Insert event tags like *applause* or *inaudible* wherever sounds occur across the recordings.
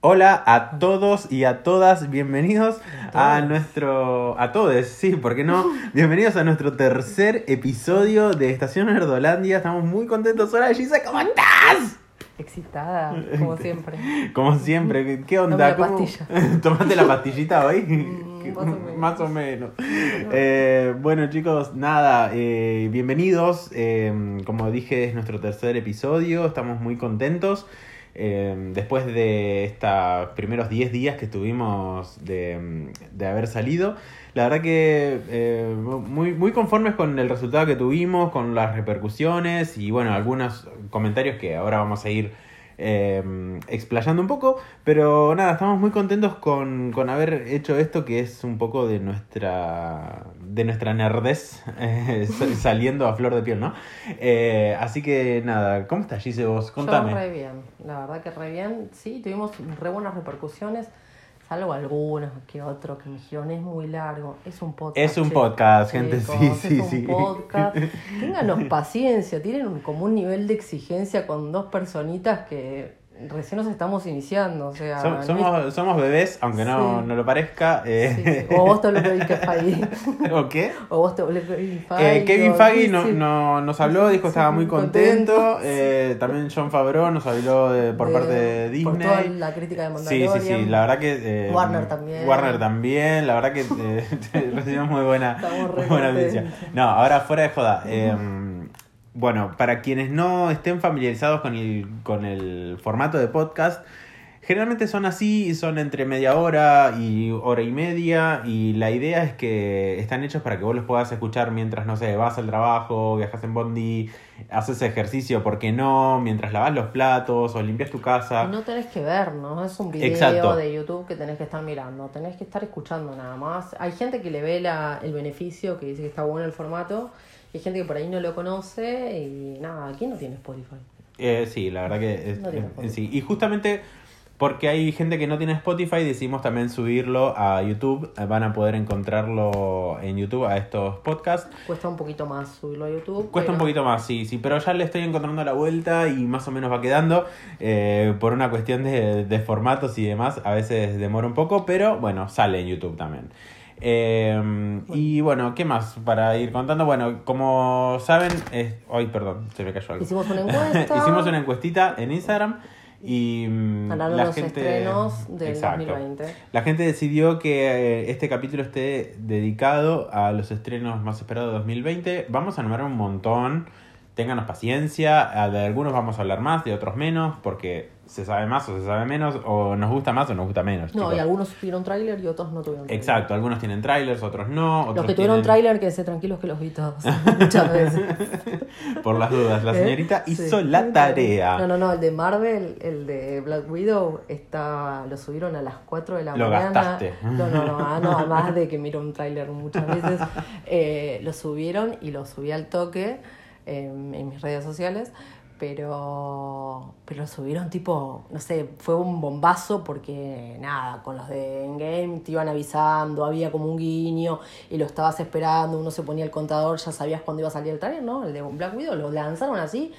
Hola a todos y a todas, bienvenidos a, nuestro... a todos, sí, ¿por qué no? *laughs* bienvenidos a nuestro tercer episodio de Estación Nerdolandia. Estamos muy contentos. Hola Gisa, ¿cómo estás? Excitada, *laughs* como siempre. Como siempre, ¿qué onda? Dame la pastilla. *laughs* ¿Tomaste la pastillita hoy? Mm, más o menos. Más o menos. Eh, bueno chicos, nada, eh, bienvenidos. Eh, como dije, es nuestro tercer episodio, estamos muy contentos. Eh, después de estos primeros 10 días que tuvimos de, de haber salido, la verdad que eh, muy, muy conformes con el resultado que tuvimos, con las repercusiones y bueno, algunos comentarios que ahora vamos a ir eh, explayando un poco, pero nada, estamos muy contentos con, con haber hecho esto que es un poco de nuestra de nuestra nerdez eh, *laughs* saliendo a flor de piel, ¿no? Eh, así que nada, ¿cómo estás Gise vos? Contame. Yo re bien, la verdad que re bien. Sí, tuvimos re buenas repercusiones, salvo algunos que otros que me dijeron es muy largo. Es un podcast. Es un chicos, podcast, gente, sí, chicos, sí, es un sí. podcast. *laughs* Ténganos paciencia, tienen un- como un nivel de exigencia con dos personitas que recién nos estamos iniciando. O sea, Som- no es- somos, somos bebés, aunque no, Sí. no lo parezca. eh, sí, sí. O vos te lo Faggy. *laughs* ¿O qué? O vos te lo Faggy. Eh, Kevin sí, no, sí. no- nos habló, dijo que estaba muy Sí, contento. contento, *laughs* eh, También John Favreau nos habló de- por De- parte de Disney. Por toda la crítica de Sí, Mandalorian. sí, sí, la verdad que... eh, Warner también. Warner también, la verdad que eh, *laughs* recibimos muy buena, muy buena contentos. No, ahora fuera de joda. Bueno, para quienes no estén familiarizados con el, con el formato de podcast, generalmente son así, son entre media hora y hora y media, y la idea es que están hechos para que vos los puedas escuchar mientras, no sé, vas al trabajo, viajas en bondi, haces ejercicio, ¿por qué no? Mientras lavas los platos o limpias tu casa. No tenés que ver, ¿no? Es un video Exacto. de YouTube que tenés que estar mirando, tenés que estar escuchando nada más. Hay gente que le ve la, el beneficio, que dice que está bueno el formato, y hay gente que por ahí no lo conoce y nada, ¿quién no tiene Spotify? Eh, sí, la verdad que es- No tiene Spotify. sí. Y justamente porque hay gente que no tiene Spotify, decidimos también subirlo a YouTube. Eh, Van a poder encontrarlo en YouTube a estos podcasts. Cuesta un poquito más subirlo a YouTube. Cuesta un poquito más, sí, sí, pero ya le estoy encontrando la vuelta y más o menos va quedando. eh, por una cuestión de, de formatos y demás, a veces demora un poco, pero bueno, sale en YouTube también. Eh, Y bueno, ¿qué más para ir contando? Bueno, como saben, es... ay, perdón, se me cayó algo. Hicimos una *laughs* encuesta. Hicimos una encuestita en Instagram y mm, la los gente estrenos del Exacto. 2020. La gente decidió que eh, este capítulo esté dedicado a los estrenos más esperados de 2020. Vamos a enumerar un montón. Ténganos paciencia. De algunos vamos a hablar más, de otros menos, porque se sabe más o se sabe menos, o nos gusta más o nos gusta menos. No, chicos. y algunos tuvieron tráiler y otros no tuvieron tráiler. Exacto, algunos tienen trailers, otros no. Otros Los que tuvieron tienen- tráiler, que se tranquilos que los vi todos. *laughs* Muchas veces. *laughs* Por las dudas, la ¿Eh? señorita Sí. hizo la tarea. No, no, no, el de Marvel, el de Black Widow, está, lo subieron a las 4 de la Lo mañana. gastaste. No, no, no, ah, no, *laughs* además de que miro un tráiler muchas veces, eh, lo subieron y lo subí al toque en mis redes sociales, pero, pero subieron tipo, no sé, fue un bombazo porque nada, con los de Endgame te iban avisando, había como un guiño y lo estabas esperando, uno se ponía el contador, ya sabías cuándo iba a salir el trailer, ¿no? El de Black Widow lo lanzaron así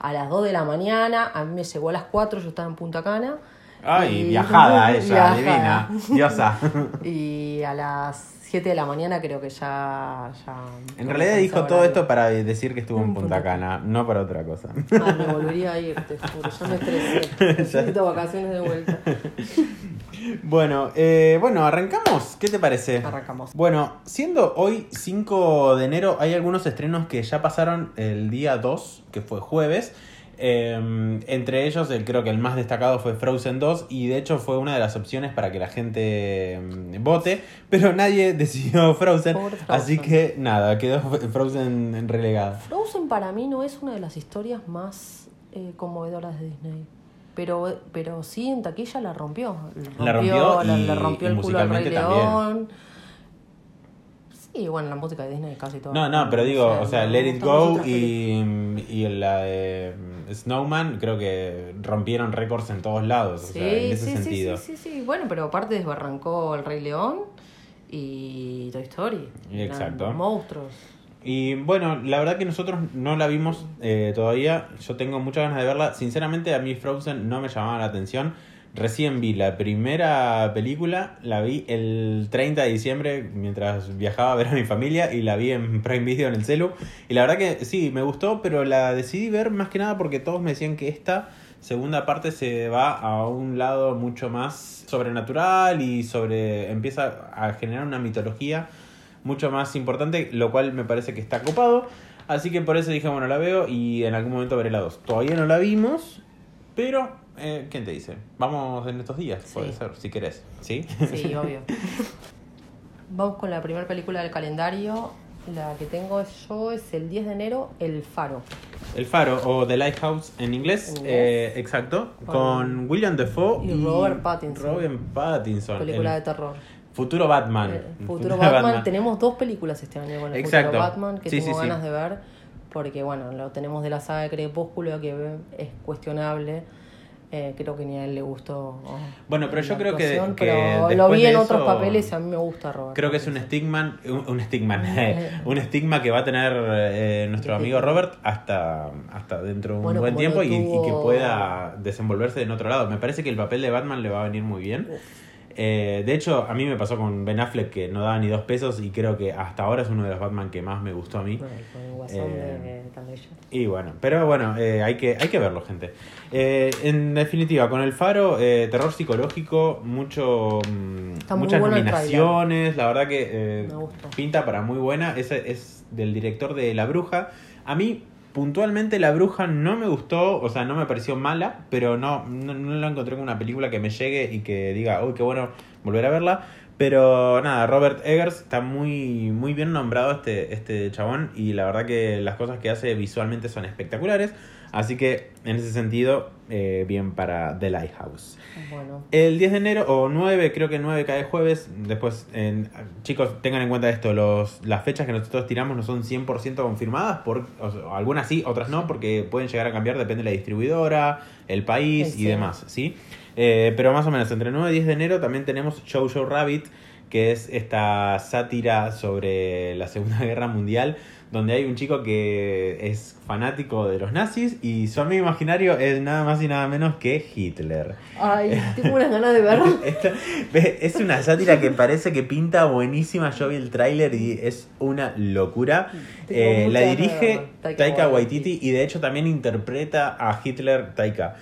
a las 2 de la mañana, a mí me llegó a las 4, yo estaba en Punta Cana. Ay, y- viajada *laughs* ella, Viajada. divina, diosa. *laughs* Y a las 7 de la mañana creo que ya... ya En realidad dijo todo esto para decir que estuvo *laughs* en Punta Cana, no para otra cosa. Ay, me volvería a ir, te juro, ya me estresé. *laughs* Necesito vacaciones de vuelta. *laughs* Bueno, eh, bueno, arrancamos. ¿Qué te parece? Arrancamos. Bueno, siendo hoy 5 de enero, hay algunos estrenos que ya pasaron el día 2, que fue jueves. Eh, entre ellos, el, creo que el más destacado fue Frozen 2 y de hecho fue una de las opciones para que la gente mm, vote, pero nadie *laughs* decidió Frozen, así que nada, quedó Frozen relegada. Frozen para mí no es una de las historias más eh, conmovedoras de Disney. Pero, pero sí, en taquilla la rompió. La rompió la- y- le rompió el culo al Rey. León. Sí, bueno, la música de Disney casi todo. No, no, pero digo, o sea, Let It Go y, y la de Snowman creo que rompieron récords en todos lados, o Sí, sea, en ese sí, sí, sentido. sí, sí, sí. Bueno, pero aparte desbarrancó El Rey León y Toy Story. Exacto. Monstruos. Y bueno, la verdad que nosotros no la vimos eh, todavía. Yo tengo muchas ganas de verla. Sinceramente, a mí Frozen no me llamaba la atención. Recién vi la primera película, la vi el 30 de diciembre mientras viajaba a ver a mi familia y la vi en Prime Video en el celu. Y la verdad que sí, me gustó, pero la decidí ver más que nada porque todos me decían que esta segunda parte se va a un lado mucho más sobrenatural y sobre empieza a generar una mitología mucho más importante, lo cual me parece que está copado. Así que por eso dije, bueno, la veo y en algún momento veré la 2. Todavía no la vimos, pero eh, ¿quién te dice? Vamos en estos días, puede ser, si querés. ¿Sí? Sí, *laughs* obvio. Vamos con la primera película del calendario. La que tengo yo es el 10 de enero, El Faro. El Faro o The Lighthouse en inglés, En inglés. eh, exacto, Con- con William Defoe y Robert Pattinson. Robert Pattinson. Película el de terror. Futuro Batman. Eh, Futuro Batman. Tenemos dos películas este año con el Exacto. Futuro Batman que Sí, tengo sí, sí. ganas de ver. Porque, bueno, lo tenemos de la saga de Crepúsculo que es cuestionable. Eh, creo que ni a él le gustó. oh, Bueno, pero yo creo que- pero lo vi de en otros eso- papeles y a mí me gusta Robert. Creo que es un estigma, un, un estigma, *laughs* un estigma que va a tener eh, nuestro amigo Robert hasta, hasta dentro de un Bueno, buen tiempo y, y que pueda desenvolverse en otro lado. Me parece que el papel de Batman le va a venir muy bien. Eh, de hecho, a mí me pasó con Ben Affleck que no daba ni dos pesos y creo que hasta ahora es uno de los Batman que más me gustó a mí. Bueno, con guasón Eh, de. Y bueno, pero bueno, eh, hay, que, hay que verlo, gente. En definitiva, con el faro, terror psicológico, mucho, mm, Está muchas bueno nominaciones, la verdad que pinta para muy buena. Ese es del director de La Bruja. A mí, puntualmente, La Bruja no me gustó, o sea, no me pareció mala, pero no, no, la encontré como una película que me llegue y que diga, uy, qué bueno volver a verla. Pero nada, Robert Eggers está muy, muy bien nombrado este, este chabón y la verdad que las cosas que hace visualmente son espectaculares. Así que en ese sentido, eh, bien para The Lighthouse. Bueno, El 10 de enero, o 9, creo que 9 cae jueves. Después, en- chicos, tengan en cuenta esto: los, las fechas que nosotros tiramos no son 100% confirmadas. Por, o sea, algunas sí, otras no, porque pueden llegar a cambiar, depende de la distribuidora, el país Sí, y demás. ¿sí? Eh, pero más o menos entre 9 y 10 de enero también tenemos Show Show Rabbit, que es esta sátira sobre la Segunda *laughs* Guerra Mundial. Donde hay un chico que es fanático de los nazis y su amigo imaginario es nada más y nada menos que Hitler. ay, tengo unas ganas de verlo. *laughs* Es una sátira que parece que pinta buenísima. Yo vi el tráiler y es una locura. Eh, la dirige. Taika, Taika Waititi. Waititi. y de hecho también interpreta a Hitler Taika.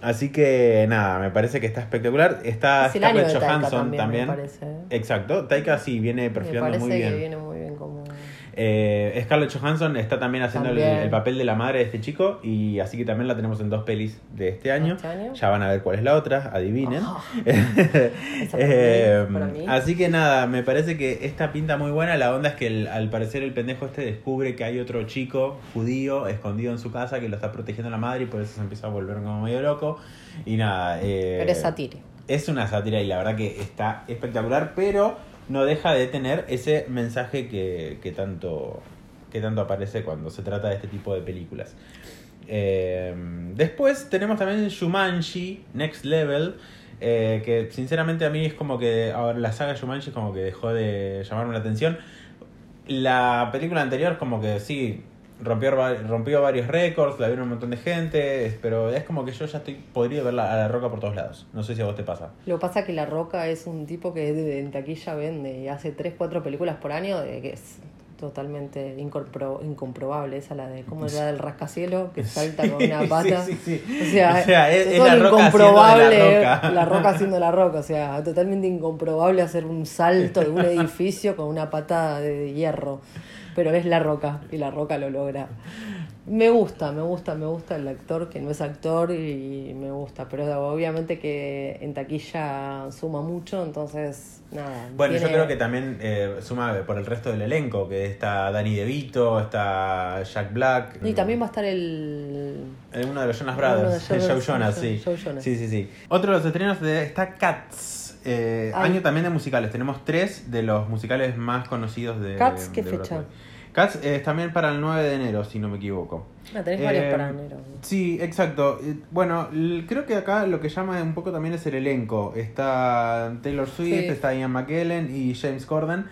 Así que nada, me parece que está espectacular. Está Es Scarlett Johansson también, también. me parece. Exacto, Taika sí viene Me perfilando parece muy bien. que viene muy bien como... Eh, Scarlett Johansson está también haciendo el, papel de la madre de este chico y así que también la tenemos en dos pelis de este año. ¿Este año? Ya van a ver cuál es la otra, adivinen. *laughs* Ah, Eh, así que nada, me parece que esta pinta muy buena. La onda es que el- al parecer el pendejo este descubre que hay otro chico judío escondido en su casa que lo está protegiendo la madre y por eso se empieza a volver como medio loco. Y nada. eh, Pero es satírico. es una sátira y la verdad que está espectacular, pero no deja de tener ese mensaje que, que tanto, que tanto aparece cuando se trata de este tipo de películas. Eh, después tenemos también Shumanji, Next Level, eh, que sinceramente a mí es como que ahora la saga Shumanji como que dejó de llamarme la atención. La película anterior como que sí, rompió, rompió varios récords, la vieron un montón de gente, pero es como que yo ya estoy podrido ver la, a la roca por todos lados. No sé si a vos te pasa. Lo que pasa es que La Roca es un tipo que en taquilla vende y hace 3, 4 películas por año de que es totalmente incompro- incomprobable. Esa la de, ¿cómo es la del rascacielos? Que salta con una *laughs* pata. Sí, sí, sí. O sea, O sea, es- La Roca incomprobable, La Roca. la roca haciendo la roca, o sea, totalmente incomprobable hacer un salto de un *laughs* edificio con una patada de hierro, pero es la roca y la roca lo logra. Me gusta, me gusta, me gusta el actor que no es actor y me gusta, pero obviamente que en taquilla suma mucho, entonces nada. Bueno, yo creo que también eh, suma por el resto del elenco, que está Danny DeVito, está Jack Black. Y también va a estar el... Eh, Uno de los Jonas Brothers, *laughs* Jonas- Joe Jonas, sí. Joe Jonas. Sí, sí, sí. Otro de los estrenos de, está Cats. eh, año también de musicales. Tenemos tres de los musicales más conocidos de. Cats, ¿qué de fecha? Broadway. Cats eh, es también para el 9 de enero, si no me equivoco. Ah, tenés varios Eh, para enero. Sí, exacto. Eh, Bueno, creo que acá lo que llama un poco también es el elenco. Está Taylor Swift, Sí. está Ian McKellen y James Corden.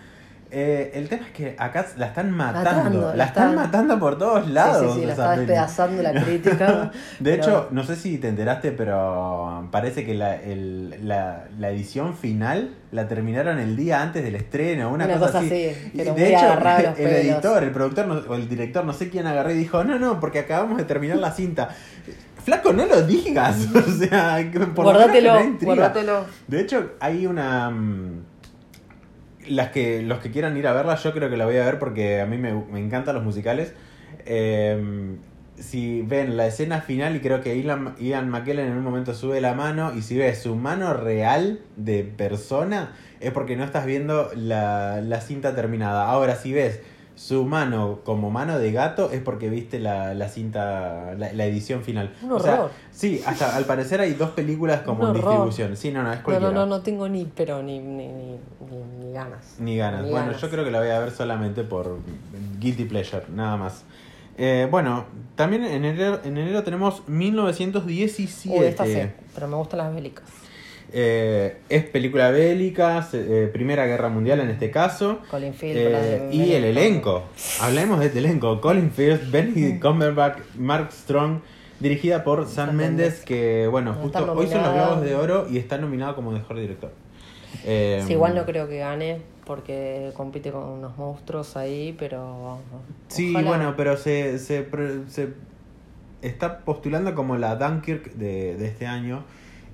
Eh, el tema es que acá la están matando. Matando, la están están- matando por todos lados. sí, sí, sí, la peli. despedazando la crítica. *laughs* De pero- hecho, no sé si te enteraste, pero parece que la, el- la, la edición final la terminaron el día antes del estreno, una, Una cosa, cosa así. así, Y pero de hecho, *laughs* el pelos. editor, el productor o el director, no sé quién agarró y dijo, no, no, porque acabamos de terminar la cinta. Flaco, no lo digas. *laughs* O sea, por lo menos guárdatelo, genera intriga. guárdatelo. De hecho, hay una. mm, Las que, los que quieran ir a verla, yo creo que la voy a ver porque a mí me, me encantan los musicales. Eh, si ven la escena final, y creo que Ian, Ian McKellen en un momento sube la mano, y si ves su mano real de persona, es porque no estás viendo la, la cinta terminada. Ahora, si ves su mano como mano de gato, es porque viste la, la cinta, la, la edición final. Un O sea, sí, hasta al parecer hay dos películas como en distribución. Sí, no, no, es No, cualquiera. no, no, no tengo ni, pero ni, ni, ni, ni- ni ganas. Ni ganas. Bueno, ganas. yo creo que la voy a ver solamente por Guilty Pleasure, nada más. Eh, bueno, también en enero, en enero tenemos 1917. Uy, esta sí, pero me gustan las bélicas. Eh, es película bélica, eh, Primera Guerra Mundial en este caso. Colin Firth, Eh, y el elenco. Hablemos de este elenco. Colin Firth, Benedict Cumberbatch, Mark Strong. Dirigida por Sam Mendes, que bueno, justo hoy son los. Globos de Oro y está nominado como mejor director. Eh, Sí, igual no creo que gane porque compite con unos monstruos ahí, pero. Sí, ojalá. bueno, pero se, se, se está postulando como la Dunkirk de, de este año.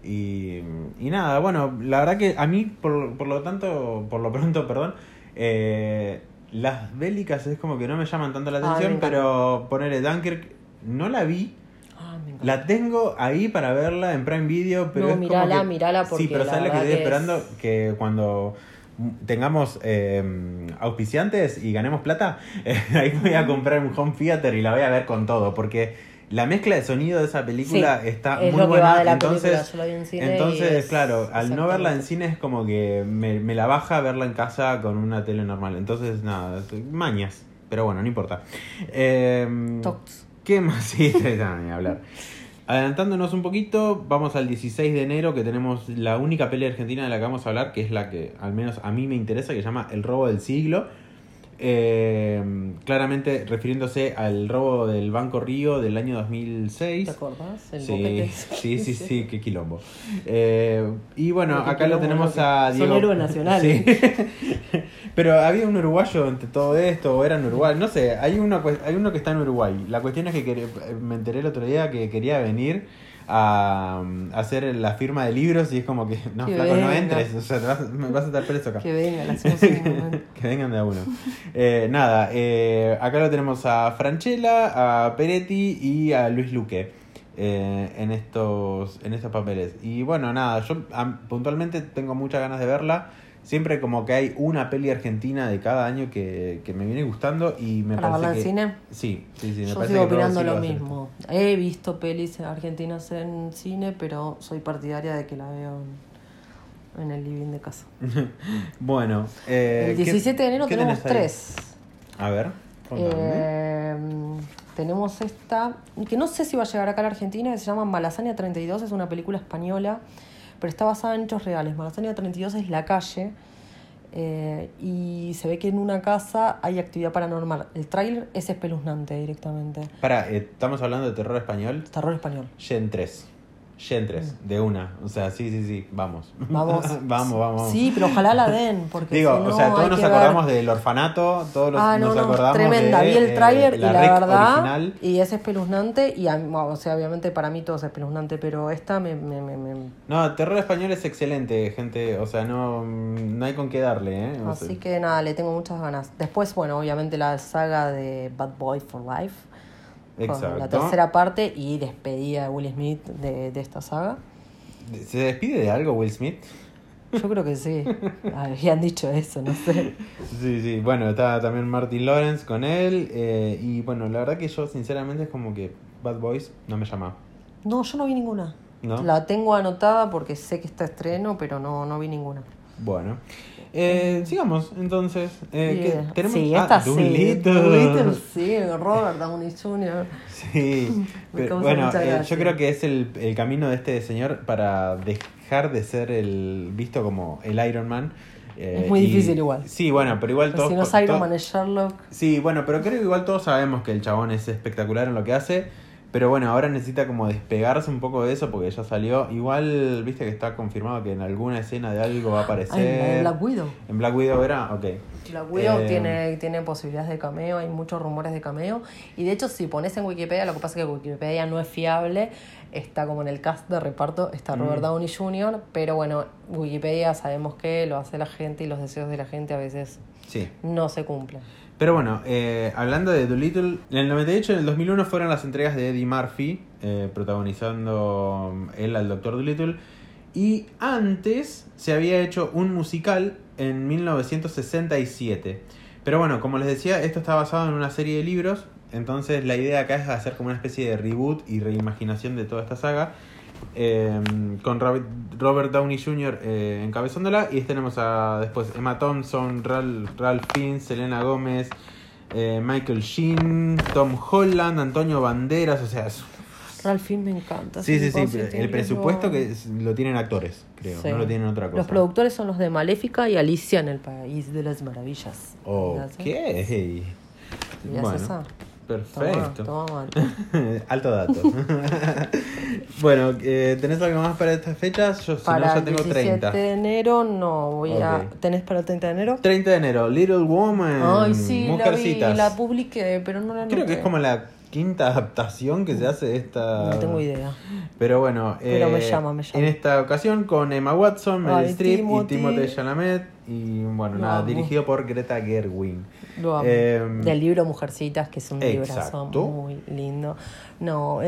Y, y nada, bueno, la verdad que a mí, por, por lo tanto, por lo pronto, perdón, eh, las bélicas es como que no me llaman tanto la Ah, atención, encanta. pero ponerle Dunkirk, no la vi. Ah. La tengo ahí para verla en Prime Video, pero No, es como mirala, que- mirala, porque Sí, pero la ¿sabes lo que estoy esperando? es- Que cuando tengamos eh, auspiciantes y ganemos plata, *laughs* eh, ahí voy a comprar un home theater y la voy a ver con todo, porque la mezcla de sonido de esa película Sí, está es muy lo que buena. va de la entonces, película, yo la vi en cine entonces es claro, al no verla en cine es como que me, me la baja verla en casa con una tele normal. Entonces, nada, mañas. Pero bueno, no importa. Eh. ¿Qué más? *laughs* Sí, no, ni hablar. Adelantándonos un poquito, vamos al 16 de enero que tenemos la única peli argentina de la que vamos a hablar, que es la que al menos a mí me interesa, que se llama El robo del siglo. Eh, claramente refiriéndose al robo del Banco Río del año 2006. ¿Te acordás? El Sí, *laughs* sí, sí, sí, qué quilombo. Eh, y bueno, Qué acá lo tenemos a Son Diego. héroes nacionales. *laughs* Sí. *laughs* Pero había un uruguayo entre todo esto, o era en Uruguay, no sé, hay uno, hay uno que está en Uruguay. La cuestión es que quería- me enteré el otro día que quería venir a, hacer la firma de libros y es como que, no, Que flaco, no entres, o sea, te vas, vas a estar preso acá. Que venga, la hacemos un momento. *laughs* que vengan de a uno. Eh, nada, eh, acá lo tenemos a Franchella, a Peretti y a Luis Luque eh, en, estos, en estos papeles. Y bueno, nada, yo puntualmente tengo muchas ganas de verla. Siempre como que hay una peli argentina de cada año que, que me viene gustando y me ¿Para parece en que... cine? Sí, sí, sí. Me Yo parece sigo opinando lo mismo. He visto pelis argentinas en cine, pero soy partidaria de que la veo en, en el living de casa. *laughs* Bueno, eh, el ¿qué- 17 de enero tenemos tres. A ver. Eh, tenemos esta, que no sé si va a llegar acá a la Argentina, que se llama Malasaña 32, es una película española, pero está basada en hechos reales. Malasaña 32 es la calle eh, y se ve que en una casa hay actividad paranormal. El tráiler es espeluznante directamente. Para, eh, estamos hablando de terror español. Terror español. Gen 3. 3, de una. O sea, sí, sí, sí, vamos. *laughs* Vamos. vamos, vamos. Sí, pero ojalá la den, porque Digo, si no, o sea, todos nos acordamos ver... del orfanato, todos los- Ah, no, nos no, acordamos tremenda. de Vi el eh, tráiler y la verdad, original. y es espeluznante, y bueno, o sea, obviamente para mí todo es espeluznante, pero esta me... me, me, me- No, terror español es excelente, gente. O sea, no, no hay con qué darle, ¿eh? O sea, Así que nada, le tengo muchas ganas. Después, bueno, obviamente la saga de Bad Boy for Life, con la tercera parte y despedida de Will Smith de, de esta saga. ¿Se despide de algo Will Smith? Yo creo que sí, *laughs* habían dicho eso, no sé. Sí, sí. Bueno, está también Martin Lawrence con él. eh, y bueno, la verdad que yo, sinceramente, es como que Bad Boys no me llama. No, yo no vi ninguna. ¿No? La tengo anotada porque sé que está estreno, pero no, no vi ninguna. Bueno. Eh, sigamos, entonces. Eh, ¿qué- Bien. tenemos? Sí, ah, esta sí. Doolittle. Doolittle, sí, Robert Downey Jr. Sí, pero, *laughs* bueno, eh, yo creo que es el, el camino de este señor para dejar de ser el visto como el Iron Man Eh, Es muy y- difícil igual. Sí, bueno, pero igual todos... si no es Iron Man, es Sherlock. Sí, bueno, pero creo que igual todos sabemos que el chabón es espectacular en lo que hace. Pero bueno, ahora necesita como despegarse un poco de eso porque ya salió. Igual, viste que está confirmado que en alguna escena de algo va a aparecer. Ay, de Black Widow. ¿En Black Widow era? Ok. Black Widow Eh, tiene, tiene posibilidades de cameo, hay muchos rumores de cameo. Y de hecho, si pones en Wikipedia, lo que pasa es que Wikipedia no es fiable. Está como en el cast de reparto, está Robert Mm. Downey Jr., pero bueno, Wikipedia sabemos que lo hace la gente y los deseos de la gente a veces Sí. no se cumplen. Pero bueno, eh, hablando de Doolittle, en el 98 y en el 2001 fueron las entregas de Eddie Murphy, eh, protagonizando um, él al Dr. Doolittle. Y antes se había hecho un musical en 1967. Pero bueno, como les decía, esto está basado en una serie de libros. Entonces la idea acá es hacer como una especie de reboot y reimaginación de toda esta saga. Eh, con Robert, Downey Jr. eh, encabezándola. Y tenemos a después Emma Thompson, Ralph, Ralph Fiennes, Selena Gómez, eh, Michael Sheen, Tom Holland, Antonio Banderas. O sea, Ralph Fiennes me encanta. sí, sí, sí. El presupuesto que es- lo tienen actores, creo. Sí. No lo tienen otra cosa. Los productores son los de Maléfica y Alicia en el País de las Maravillas. Ok. ¿Y Bueno? Perfecto. Toma, toma. *laughs* Alto dato. *laughs* bueno, eh, ¿tenés algo más para estas fechas? Yo si no, ya el tengo 17 30. de enero no voy a... Ok. ¿Tenés para el 30 de enero? 30 de enero, Little Woman. Ay, sí, la vi, Mujercitas. la publiqué, pero no la Creo que es como la quinta adaptación que se hace de esta. No tengo idea. Pero bueno, Pero me eh, llama, me llama. en esta ocasión con Emma Watson, Meryl Streep y Timothée Chalamet. Y bueno, Lo nada, amo. dirigido por Greta. Lo amo. Eh, Del libro Mujercitas, que es un librazo exacto. muy lindo. No,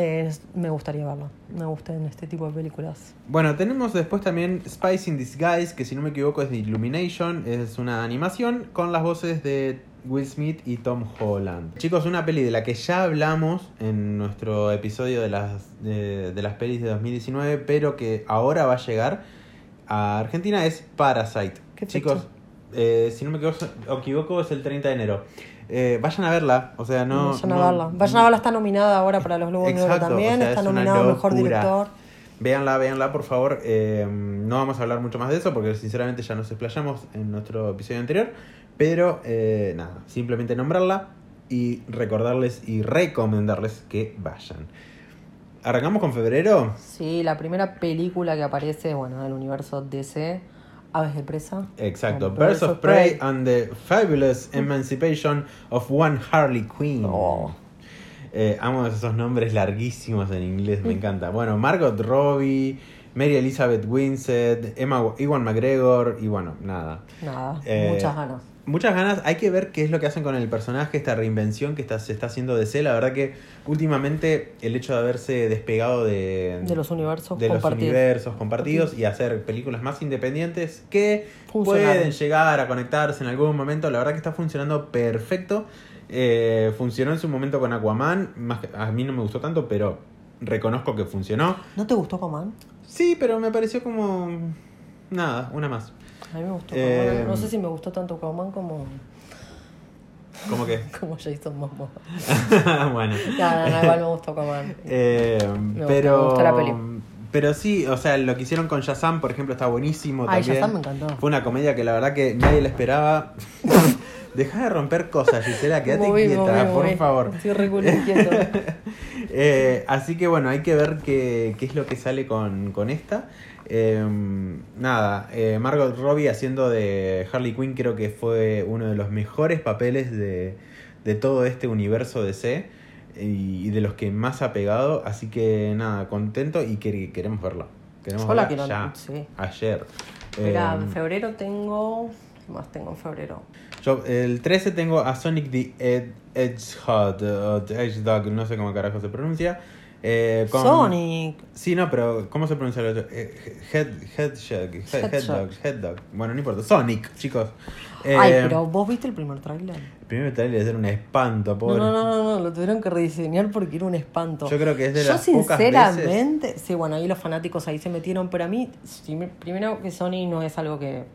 me gustaría verlo. Me gustan este tipo de películas. Bueno, tenemos después también Spice in Disguise, que si no me equivoco es de Illumination, es una animación con las voces de Will Smith y Tom Holland. Chicos, una peli de la que ya hablamos en nuestro episodio de las, de, de las pelis de 2019, pero que ahora va a llegar a Argentina es Parasite. ¿Qué? Chicos, eh, si no me equivoco, equivoco, es el 30 de enero. Eh, vayan a verla, o sea, no... Vayan a verla. Vayan a verla, está nominada ahora para los Globos de Oro también. o sea, está es nominado Mejor. Director. Véanla, véanla, por favor. Eh, no vamos a hablar mucho más de eso porque sinceramente ya nos explayamos en nuestro episodio anterior. Pero eh, nada, simplemente nombrarla y recordarles y recomendarles que vayan. ¿Arrancamos con febrero? Sí, la primera película que aparece, bueno, del universo DC, Aves de Presa. Exacto. Birds of Prey and the Fabulous Emancipation of One Harley Quinn. Oh. Eh, amo esos nombres larguísimos en inglés, me encanta. Bueno, Margot Robbie, Mary Elizabeth Winstead, Emma, Iwan McGregor y bueno, nada. Nada, Eh, muchas ganas. Muchas ganas, hay que ver qué es lo que hacen con el personaje, esta reinvención que está, se está haciendo DC. La verdad que últimamente el hecho de haberse despegado de, De los universos de los compartidos. universos compartidos y hacer películas más independientes que pueden llegar a conectarse en algún momento, la verdad que está funcionando perfecto. Eh, funcionó en su momento con Aquaman, más que- a mí no me gustó tanto, pero reconozco que funcionó. ¿No te gustó Coman? Sí, pero me pareció como... Nada, una más. A mí me gustó Eh. No sé si me gustó tanto Coman como, Como que... *laughs* como Jason Momoa. *laughs* bueno. No, no, no, igual me gustó Coman. *laughs* Eh, gusta, pero, me gusta la peli. pero sí, o sea, lo que hicieron con Shazam, por ejemplo, está buenísimo Ay, también. Shazam me encantó. Fue una comedia que la verdad que nadie le esperaba. Deja de romper cosas, Gisela, quédate Moví, quieta, moví, por moví. favor. Estoy re culo inquieto. Eh, así que bueno, hay que ver qué, qué es lo que sale con, con esta. Eh, nada, eh, Margot Robbie haciendo de Harley Quinn creo que fue uno de los mejores papeles de, de todo este universo DC y, y de los que más ha pegado. Así que nada, contento y que, queremos verla. Queremos Yo la verla quiero- ya, sí. ayer. Mira, Eh, en febrero tengo. ¿Qué más tengo en febrero? yo, el 13 tengo a Sonic the Ed- the Hedgehog, no sé cómo carajo se pronuncia. Eh, con- Sonic. Sí, no, pero ¿cómo se pronuncia el otro? Eh, head, head, headdog, headdog. Bueno, no importa. Sonic, chicos. Eh, Ay, pero vos viste el primer tráiler. El primer trailer era un espanto, pobre. no, no, no, no, lo tuvieron que rediseñar porque era un espanto. Yo creo que es de Yo las pocas sinceramente, sí, bueno, ahí los fanáticos ahí se metieron, pero a mí, primero que Sony no es algo que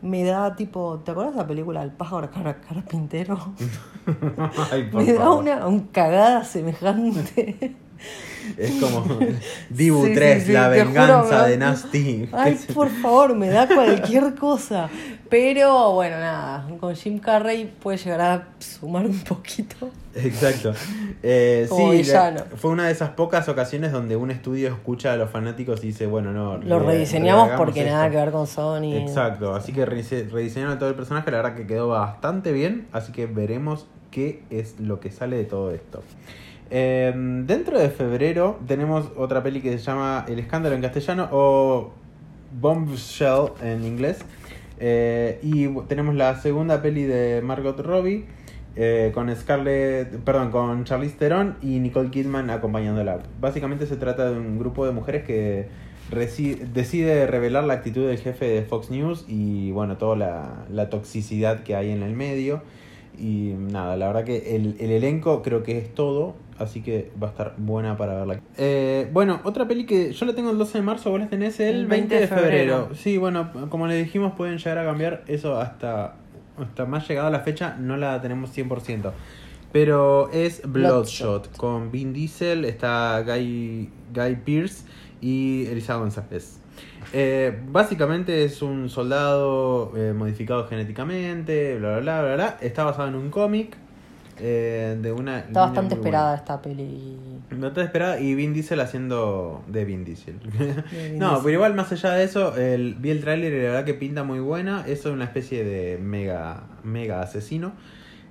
me da tipo, ¿te acuerdas de la película El pájaro cara, carpintero? *laughs* Ay, por *laughs* me da una, un cagada semejante. Es como *laughs* Dibu Sí, sí, 3, sí, la juro, venganza de Nasty. *laughs* Ay, *laughs* por favor, me da cualquier cosa. Pero bueno, nada, con Jim Carrey puede llegar a sumar un poquito. Exacto. Eh, Como sí, villano. fue una de esas pocas ocasiones donde un estudio escucha a los fanáticos y dice, bueno, no. Lo re- rediseñamos porque esto. nada que ver con Sony. Exacto, así que redise- rediseñaron todo el personaje, la verdad que quedó bastante bien, así que veremos qué es lo que sale de todo esto. Eh, dentro de febrero tenemos otra peli que se llama El escándalo en castellano o Bombshell en inglés. Eh, y tenemos la segunda peli de Margot Robbie eh, con Scarlett, perdón, con Charlize Theron y Nicole Kidman acompañándola. Básicamente se trata de un grupo de mujeres que decide revelar la actitud del jefe de Fox News y bueno, toda la, la toxicidad que hay en el medio. Y nada, la verdad que el, el elenco creo que es todo, así que va a estar buena para verla. Eh, bueno, otra peli que yo la tengo el 12 de marzo, vos la tenés el, 20 de febrero. Sí, bueno, como le dijimos, pueden llegar a cambiar eso hasta, hasta más llegada la fecha, no la tenemos 100%. Pero es Bloodshot, con Vin Diesel, está Guy, Guy Pearce y Elisa González. Eh, básicamente es un soldado eh, modificado genéticamente, bla bla bla bla bla. Está basado en un cómic eh, de una. Está bastante esperada buena. esta peli. No te esperaba y Vin Diesel haciendo de Vin Diesel. De Vin *laughs* no, Diesel. pero igual más allá de eso, el, vi el tráiler y la verdad que pinta muy buena. Eso es una especie de mega mega asesino.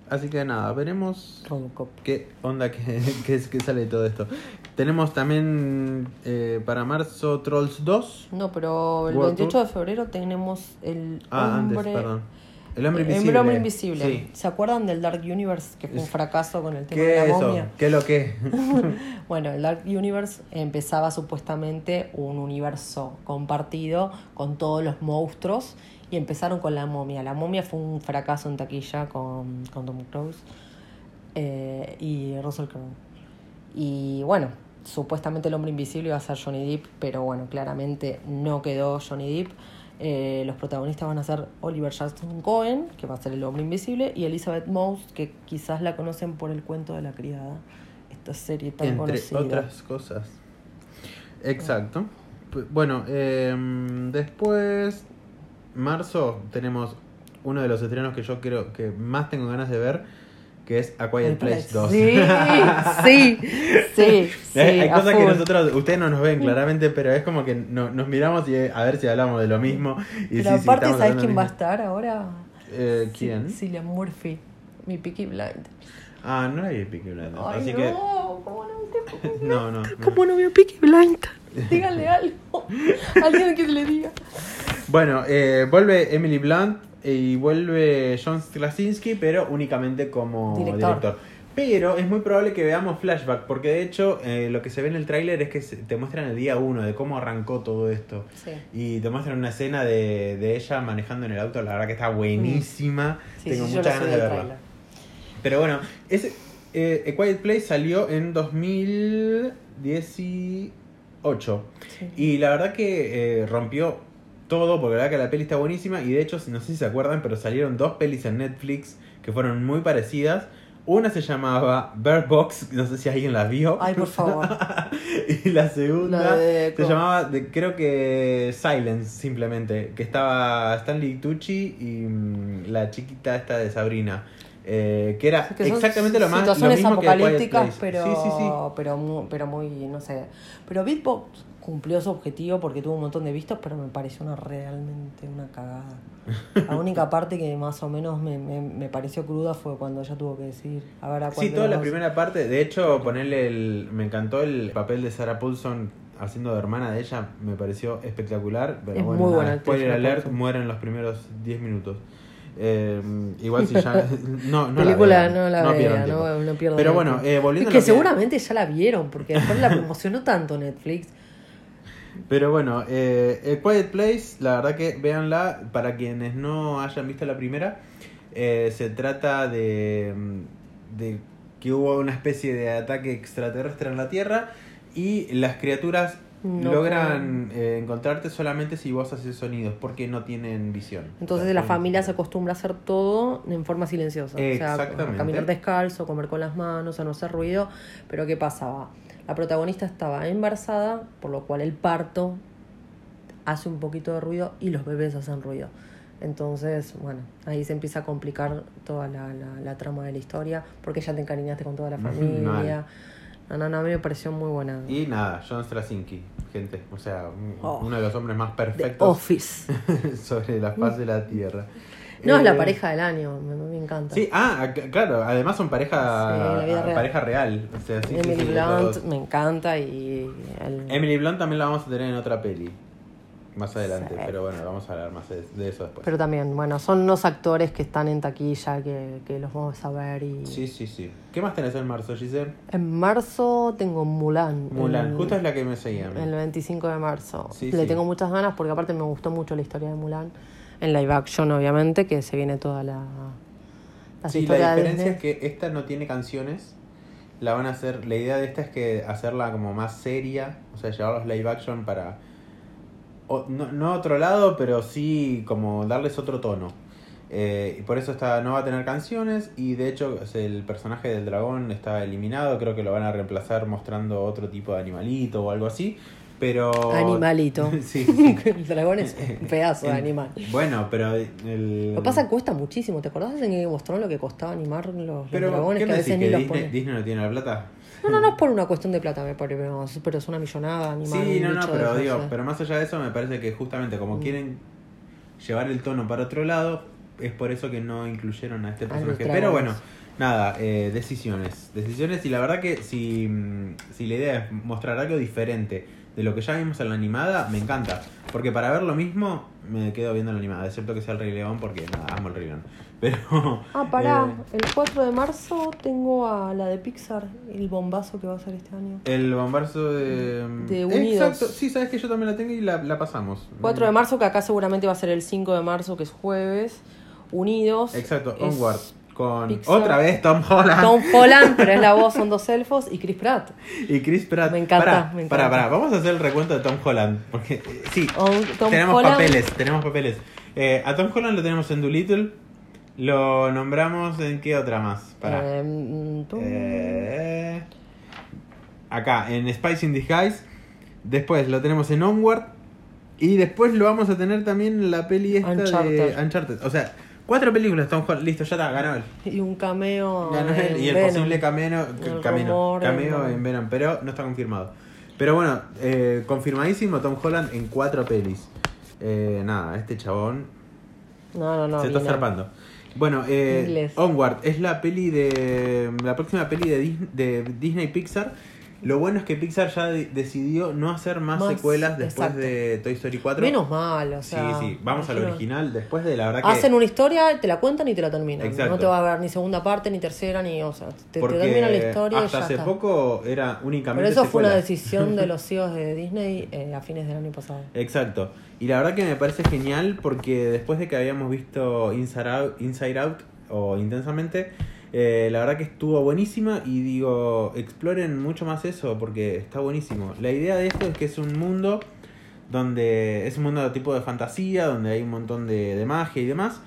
Así que nada, veremos Robocop. qué onda que, que, es- *laughs* que sale de todo esto. Tenemos también eh, para marzo Trolls 2. No, pero el World 28 Tour. de febrero tenemos el Ah, hombre... antes, perdón. El hombre el invisible. hombre invisible. Sí. ¿Se acuerdan del Dark Universe? Que fue un fracaso con el tema de ¿Qué la es eso? momia. ¿Qué es lo que? *laughs* Bueno, el Dark Universe empezaba supuestamente un universo compartido con todos los monstruos y empezaron con la momia. La momia fue un fracaso en taquilla con, con Tom Cruise eh, y Russell Crowe. Y bueno, supuestamente el hombre invisible iba a ser Johnny Depp, pero bueno, claramente no quedó Johnny Depp. Eh, los protagonistas van a ser Oliver Jackson Cohen, que va a ser el hombre invisible, y Elizabeth Moss, que quizás la conocen por el cuento de la criada. Esta serie tan Entre conocida. otras cosas. Exacto. Bueno, em, después, marzo, tenemos uno de los estrenos que yo creo que más tengo ganas de ver, que es A Quiet Place 2. Sí, sí, *laughs* sí, sí. Hay cosas que nosotros, ustedes no nos ven claramente, pero es como que no- nos miramos y eh, a ver si hablamos de lo mismo. Y Pero sí, aparte, estamos ¿sabes quién va a estar ahora? Eh, ¿Quién? Cillian Murphy, mi Peaky Blind. Ah, no hay Peaky Blinders, Ay, así no, que... ¿cómo no viste? *laughs* No, no. no. ¿Cómo no vio Peaky Blind? *laughs* Díganle algo. Alguien que le diga. Bueno, eh, vuelve Emily Blunt y vuelve John Krasinski, pero únicamente como Director. director. Pero es muy probable que veamos flashback, porque de hecho eh, lo que se ve en el tráiler es que te muestran el día uno de cómo arrancó todo esto. Sí. Y te muestran una escena de, de ella manejando en el auto, la verdad que está buenísima. Sí, Tengo sí, muchas ganas de verla. Pero bueno, ese, eh, A Quiet Place salió en 2018. Sí. Y la verdad que eh, rompió todo, porque la verdad que la peli está buenísima. Y de hecho, no sé si se acuerdan, pero salieron dos pelis en Netflix que fueron muy parecidas. Una se llamaba Bird Box, no sé si alguien la vio. Ay, por *laughs* favor. y la segunda La de se llamaba, de- creo que Silence, simplemente. Que estaba Stanley Tucci y mm, la chiquita esta de Sabrina. Eh, que era Que exactamente lo más lo situaciones mismo que A Quiet apocalípticas, Place. pero, Sí, sí, sí. pero, mu- pero muy, no sé. Pero Beatbox cumplió su objetivo porque tuvo un montón de vistos, pero me pareció una realmente una cagada. *laughs* La única parte que más o menos me, me, me pareció cruda fue cuando ella tuvo que decir, a ver a cuál Sí, toda la primera parte. De hecho, ponerle el. Me encantó el papel de Sarah Paulson haciendo de hermana de ella. Me pareció espectacular. Pero Es bueno, muy nada, buena actriz, spoiler alert, Paulson. muere en los primeros 10 minutos. Eh, igual si ya. *laughs* No, no película la vean, no la no vea, no, no Pero bueno, eh, volviendo Es que seguramente ya la vieron, porque después la promocionó tanto Netflix. Pero bueno, eh, eh, Quiet Place, la verdad que véanla. Para quienes no hayan visto la primera, eh, se trata de, mm, de que hubo una especie de ataque extraterrestre en la Tierra y las criaturas No logran eh, encontrarte solamente si vos haces sonidos, porque no tienen visión. Entonces la familia se acostumbra a hacer todo en forma silenciosa. O sea, Exactamente. caminar descalzo, comer con las manos, a no hacer ruido. Pero ¿qué pasaba? La protagonista estaba embarazada, por lo cual el parto hace un poquito de ruido y los bebés hacen ruido. Entonces, bueno, ahí se empieza a complicar toda la, la, la trama de la historia, porque ya te encariñaste con toda la familia. No, no, no, a mí me pareció muy buena. Y nada, John Straczynski, gente. O sea, Oh. uno de los hombres más The perfectos Office. *laughs* sobre la faz de la tierra. No, es Eh, la pareja del año, me, me encanta. Sí, ah, claro, además son pareja, Sí, real. pareja real. O sea, sí, sí, Emily sí, Blunt me encanta y el- Emily Blunt también la vamos a tener en otra peli. Más adelante, pero bueno, vamos a hablar más de, de eso después. Pero también, bueno, son unos actores que están en taquilla, que, que los vamos a ver. Y... Sí, sí, sí. ¿Qué más tenés en marzo, Giselle? En marzo tengo Mulan. Mulan, el- justo es la que me seguía. El 25 de marzo. Sí, Le tengo muchas ganas porque aparte me gustó mucho la historia de Mulan. En live action, obviamente, que se viene toda la, las Sí, la diferencia es que esta no tiene canciones. La van a hacer. La idea de esta es que hacerla como más seria. O sea, llevar los live action para. o- no, no a otro lado, pero sí como darles otro tono. Eh, y por eso esta no va a tener canciones. Y de hecho, el personaje del dragón está eliminado. Creo que lo van a reemplazar mostrando otro tipo de animalito o algo así. Pero. Animalito. sí, *laughs* sí. el dragón es un pedazo de animal. Bueno, pero. El... Lo que pasa es que cuesta muchísimo. ¿Te acordás en Game of Thrones lo que costaba animar los, los Pero, dragones? ¿qué Que a veces ni ¿Que los Disney. Disney no tiene la plata? No, no, no es por una cuestión de plata, me parece, pero, es una millonada animar. Sí, no, no, pero digo, pero más allá de eso me parece que justamente como Mm. quieren llevar el tono para otro lado, es por eso que no incluyeron a este personaje. Pero bueno, nada, eh, decisiones. Decisiones y la verdad que si, mm, si la idea es mostrar algo diferente de lo que ya vimos en la animada, me encanta. Porque para ver lo mismo, me quedo viendo la animada, excepto que sea el Rey León, porque nada, amo el Rey León. *laughs* Pero... Ah, pará. eh, El 4 de marzo tengo a la de Pixar, el bombazo que va a ser este año. el bombarzo de... De Unidos. Exacto, sí, sabes que yo también la tengo y la, la pasamos. 4 de marzo, que acá seguramente va a ser el 5 de marzo, que es jueves. Unidos. Exacto, Onward. Con Pixar. otra vez Tom Holland Tom Holland, pero es la *laughs* voz, son dos elfos, y Chris Pratt. y Chris Pratt. Me encanta, Pará, me encanta. Pará, pará, vamos a hacer el recuento de Tom Holland. Porque, eh, sí, Oh, Tom tenemos Holland. papeles, tenemos papeles. Eh, a Tom Holland lo tenemos en Doolittle. Lo nombramos en qué otra más. Pará. Eh, mm, Eh, acá, en Spice in Disguise. Después lo tenemos en Onward. Y después lo vamos a tener también en la peli esta de. Uncharted. O sea, cuatro películas Tom Holland. Listo, ya está, ganó él. Y un cameo. Ganó él, en y el Venom. posible cameo, El rumor cameo en Venom, pero no está confirmado. Pero bueno, eh, confirmadísimo Tom Holland en cuatro pelis. Eh, nada, este chabón No, no, no. se está zarpando. Bueno, eh. Onward es la peli de. La próxima peli de, Dis- de Disney Pixar. Lo bueno es que Pixar ya de- decidió no hacer más, Más, secuelas después exacto. de Toy Story 4. Menos mal, o sea. sí, sí, vamos al original. Después de la verdad que. Hacen una historia, te la cuentan y te la terminan. Exacto. No te va a ver ni segunda parte, ni tercera, ni. O sea, te, te terminan la historia y hasta ya hace está. poco era únicamente. Pero eso fue una decisión de *laughs* los CEOs de Disney eh, a fines del año pasado. Exacto. Y la verdad que me parece genial porque después de que habíamos visto Inside Out, Inside Out o Intensamente, eh, la verdad que estuvo buenísima y digo, exploren mucho más eso porque está buenísimo. La idea de esto es que es un mundo donde es un mundo tipo de fantasía, donde hay un montón de, de magia y demás.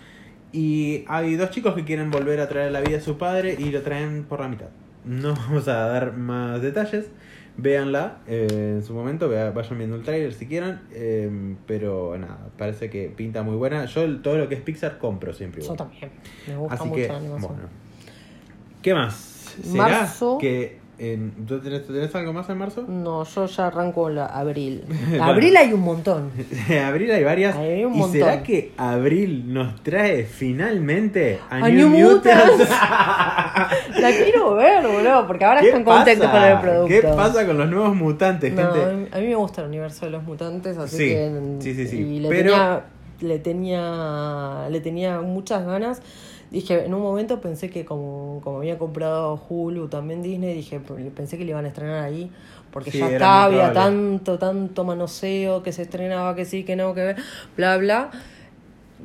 Y hay dos chicos que quieren volver a traer la vida a su padre y lo traen por la mitad. No *laughs* vamos a dar más detalles. Véanla eh, en su momento, vayan viendo el trailer si quieran. eh, pero nada, parece que pinta muy buena. Yo todo lo que es Pixar compro siempre. Yo igual. también. Me gusta Así mucho que, la animación. bueno. ¿Qué más? ¿Será Marzo. que en- ¿tú tenés, tenés algo más en marzo? No, yo ya arranco la abril. *laughs* Abril hay un montón. *laughs* abril hay varias. Hay un ¿Y montón. será que abril nos trae finalmente a, A New, New Mutants? *laughs* La quiero ver, boludo, porque ahora ¿Qué están contentos con el producto. ¿Qué pasa con los nuevos mutantes, No, gente? a mí- a mí me gusta el universo de los mutantes, así Sí, que sí, sí, sí. y le Pero- tenía le tenía le tenía muchas ganas. Dije, en un momento pensé que como, como había comprado Hulu también Disney, dije, pensé que le iban a estrenar ahí, porque Sí, ya había tanto, tanto manoseo que se estrenaba, que sí, que no, que bla, bla.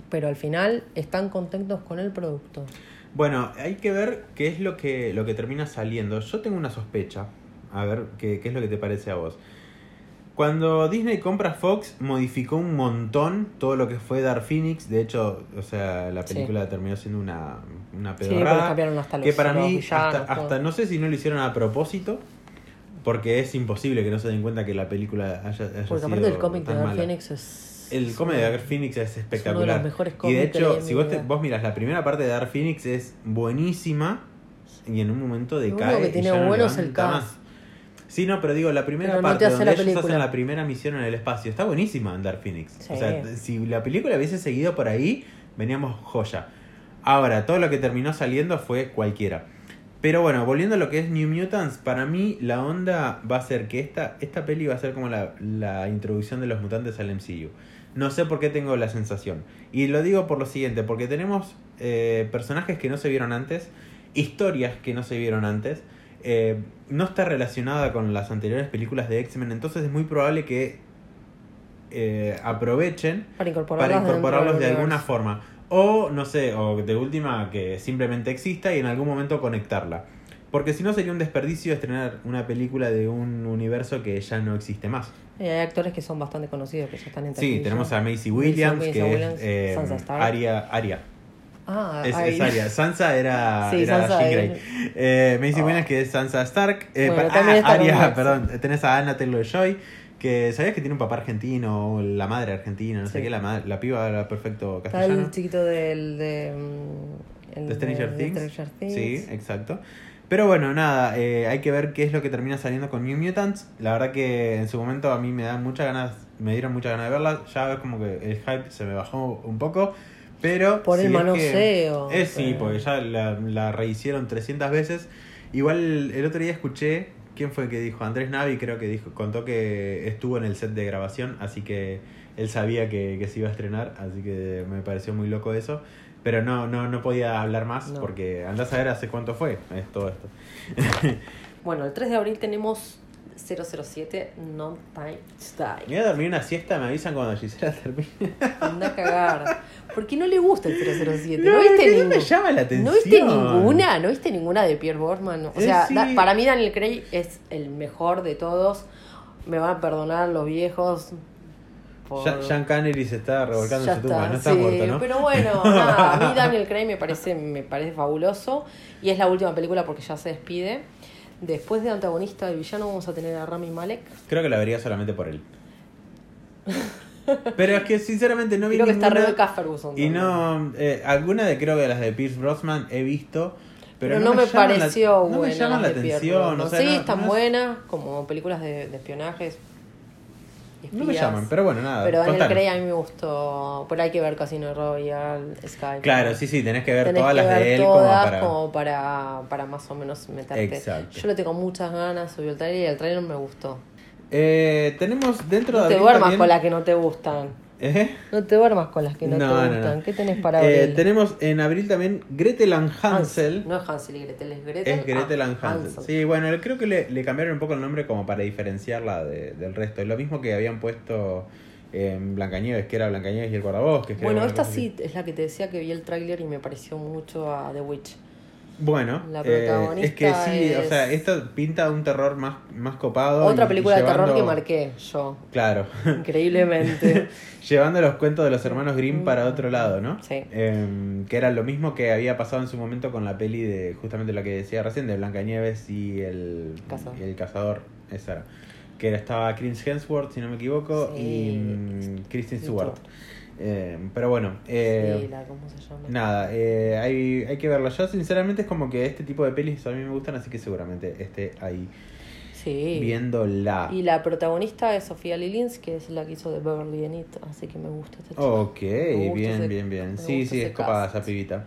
Pero al final están contentos con el producto. Bueno, hay que ver qué es lo que, lo que termina saliendo. Yo tengo una sospecha. A ver qué, qué es lo que te parece a vos. Cuando Disney compra Fox, modificó un montón todo lo que fue Dark Phoenix. De hecho, o sea, la Sí. película terminó siendo una, una pedorrada. cambiaron hasta los, que para los mí, villanos, hasta, no sé si no lo hicieron a propósito. Porque es imposible que no se den cuenta que la película haya, haya Porque aparte el cómic de Dark. Phoenix es. El cómic de Dark Phoenix es uno de espectacular. los mejores y de cómics hecho, si vos, te- vos miras la primera parte de Dark Phoenix es buenísima y en un momento Lo único decae. que y tiene bueno es el cast. más. Sí, no, pero digo, la primera Pero parte donde la ellos película. hacen la primera misión en el espacio está buenísima en Dark Phoenix. Sí. O sea, si la película hubiese seguido por ahí, veníamos joya. Ahora, todo lo que terminó saliendo fue cualquiera. Pero bueno, volviendo a lo que es New Mutants, para mí la onda va a ser que esta, esta peli va a ser como la, la introducción de los mutantes al MCU. No sé por qué tengo la sensación. Y lo digo por lo siguiente, porque tenemos eh, personajes que no se vieron antes, historias que no se vieron antes, eh, no está relacionada con las anteriores películas de X-Men, entonces es muy probable que eh, aprovechen Para incorporarlos de alguna forma. O, no sé, o de última, que simplemente exista y en algún momento conectarla. Porque si no sería un desperdicio estrenar una película de un universo que ya no existe más. Y hay actores que son bastante conocidos que ya están en Sí, tenemos a Macy Williams, que Williams, es eh. Aria. Ah, Es, Aria. Sansa era, *laughs* Sí, era Sansa Grey. Eh, Macy Oh. Williams, que es Sansa Stark. Eh, Bueno, ah, está Max. perdón. Tenés a Anna Taylor-Joy, que sabías que tiene un papá argentino, la madre argentina, no sé qué, la, la piba era perfecto Está castellano. el chiquito del de, mm, el de Stranger de Things. Stranger Things. Sí, exacto. Pero bueno, nada, eh, hay que ver qué es lo que termina saliendo con New Mutants. La verdad que en su momento a mí me dan muchas ganas, me dieron muchas ganas de verla. Ya es como que el hype se me bajó un poco. Pero. Por el si es que- manoseo, Es sí, porque ya la, la rehicieron 300 veces. Igual el, el otro día escuché. ¿Quién fue el que dijo? Andrés Navi creo que dijo, contó que estuvo en el set de grabación, así que él sabía que, que se iba a estrenar, así que me pareció muy loco eso. Pero no, no, no podía hablar más No. porque andás a ver hace cuánto fue es todo esto. Bueno, el 3 de abril tenemos 007 No Time to Me Die. voy a dormir una siesta, me avisan cuando Gisela termine. Anda a cagar. ¿Por qué no le gusta el 007? No, ¿No, viste ningún- me llama la atención. ¿No viste ninguna? ¿No viste ninguna de Pierre Borman? O Eh, sea, sí. da- para mí Daniel Craig es el mejor de todos. Me van a perdonar los viejos. por- Connery se está revolcando en su tumba, no está sí, muerto, ¿no? Pero bueno, *laughs* nada, a mí Daniel Craig me parece, me parece fabuloso. Y es la última película porque ya se despide. Después de antagonista de villano vamos a tener a Rami Malek. Creo que la vería solamente por él. *laughs* Pero es que sinceramente no vi Creo que está ninguna. Rebecca Ferguson. Y no, eh, alguna de creo que las de Pierce Brosnan he visto, pero, Pero, no, me, llaman la- pareció no buena. me llaman la atención, Brosnan. o sea, sí, no- están no es- buenas, como películas de, de espionajes. No me llaman, pero bueno, nada. Pero Daniel. Craig a mí me gustó. Pero hay que ver Casino Royale, Sky. Claro, sí, sí, tenés que ver Tenés todas que las ver de él todas como para. como para, para más o menos meterte. Exacto. Yo le tengo muchas ganas, subí el trailer y el trailer me gustó. Eh, tenemos dentro No de te duermas también- con las que no te gustan. ¿Eh? No te duermas con las que no, No, te gustan. no. ¿Qué tenés para Eh, abril? tenemos en abril también Gretel and Hansel. No es Hansel y Gretel, es Gretel. Es Gretel ah, and Hansel. Sí, bueno, creo que le, le cambiaron un poco el nombre como para diferenciarla de- del resto. Es lo mismo que habían puesto en Blancanieves, que era Blancanieves y el guardabosques. que Bueno, esta sí es la que te decía que vi el tráiler y me pareció mucho a The Witch. Bueno, La eh, protagonista es que sí, o es- sea, esto pinta un terror más, más copado. Otra y- película y de terror que llevando- marqué yo, Claro. increíblemente. *laughs* Llevando los cuentos de los hermanos Grimm para otro lado, ¿no? Sí. Em, que era lo mismo que había pasado en su momento con la peli de justamente la que decía recién, de Blancanieves y el Cazador. y el cazador. Esa era. Que era, estaba Chris Hemsworth, si no me equivoco, Sí. y mm, Kristen Sí, Stewart. Em, pero bueno, eh, sí, la, ¿cómo se llama? nada, eh, hay, hay que verlo. Yo sinceramente es como que este tipo de pelis a mí me gustan, así que seguramente esté ahí Sí. viéndola. Y la protagonista es Sofía Lilins, que es la que hizo de Beverly and It, así que me gusta esta chica. Ok, gusta bien, ese- bien, bien. Sí, sí, es copada esa pibita.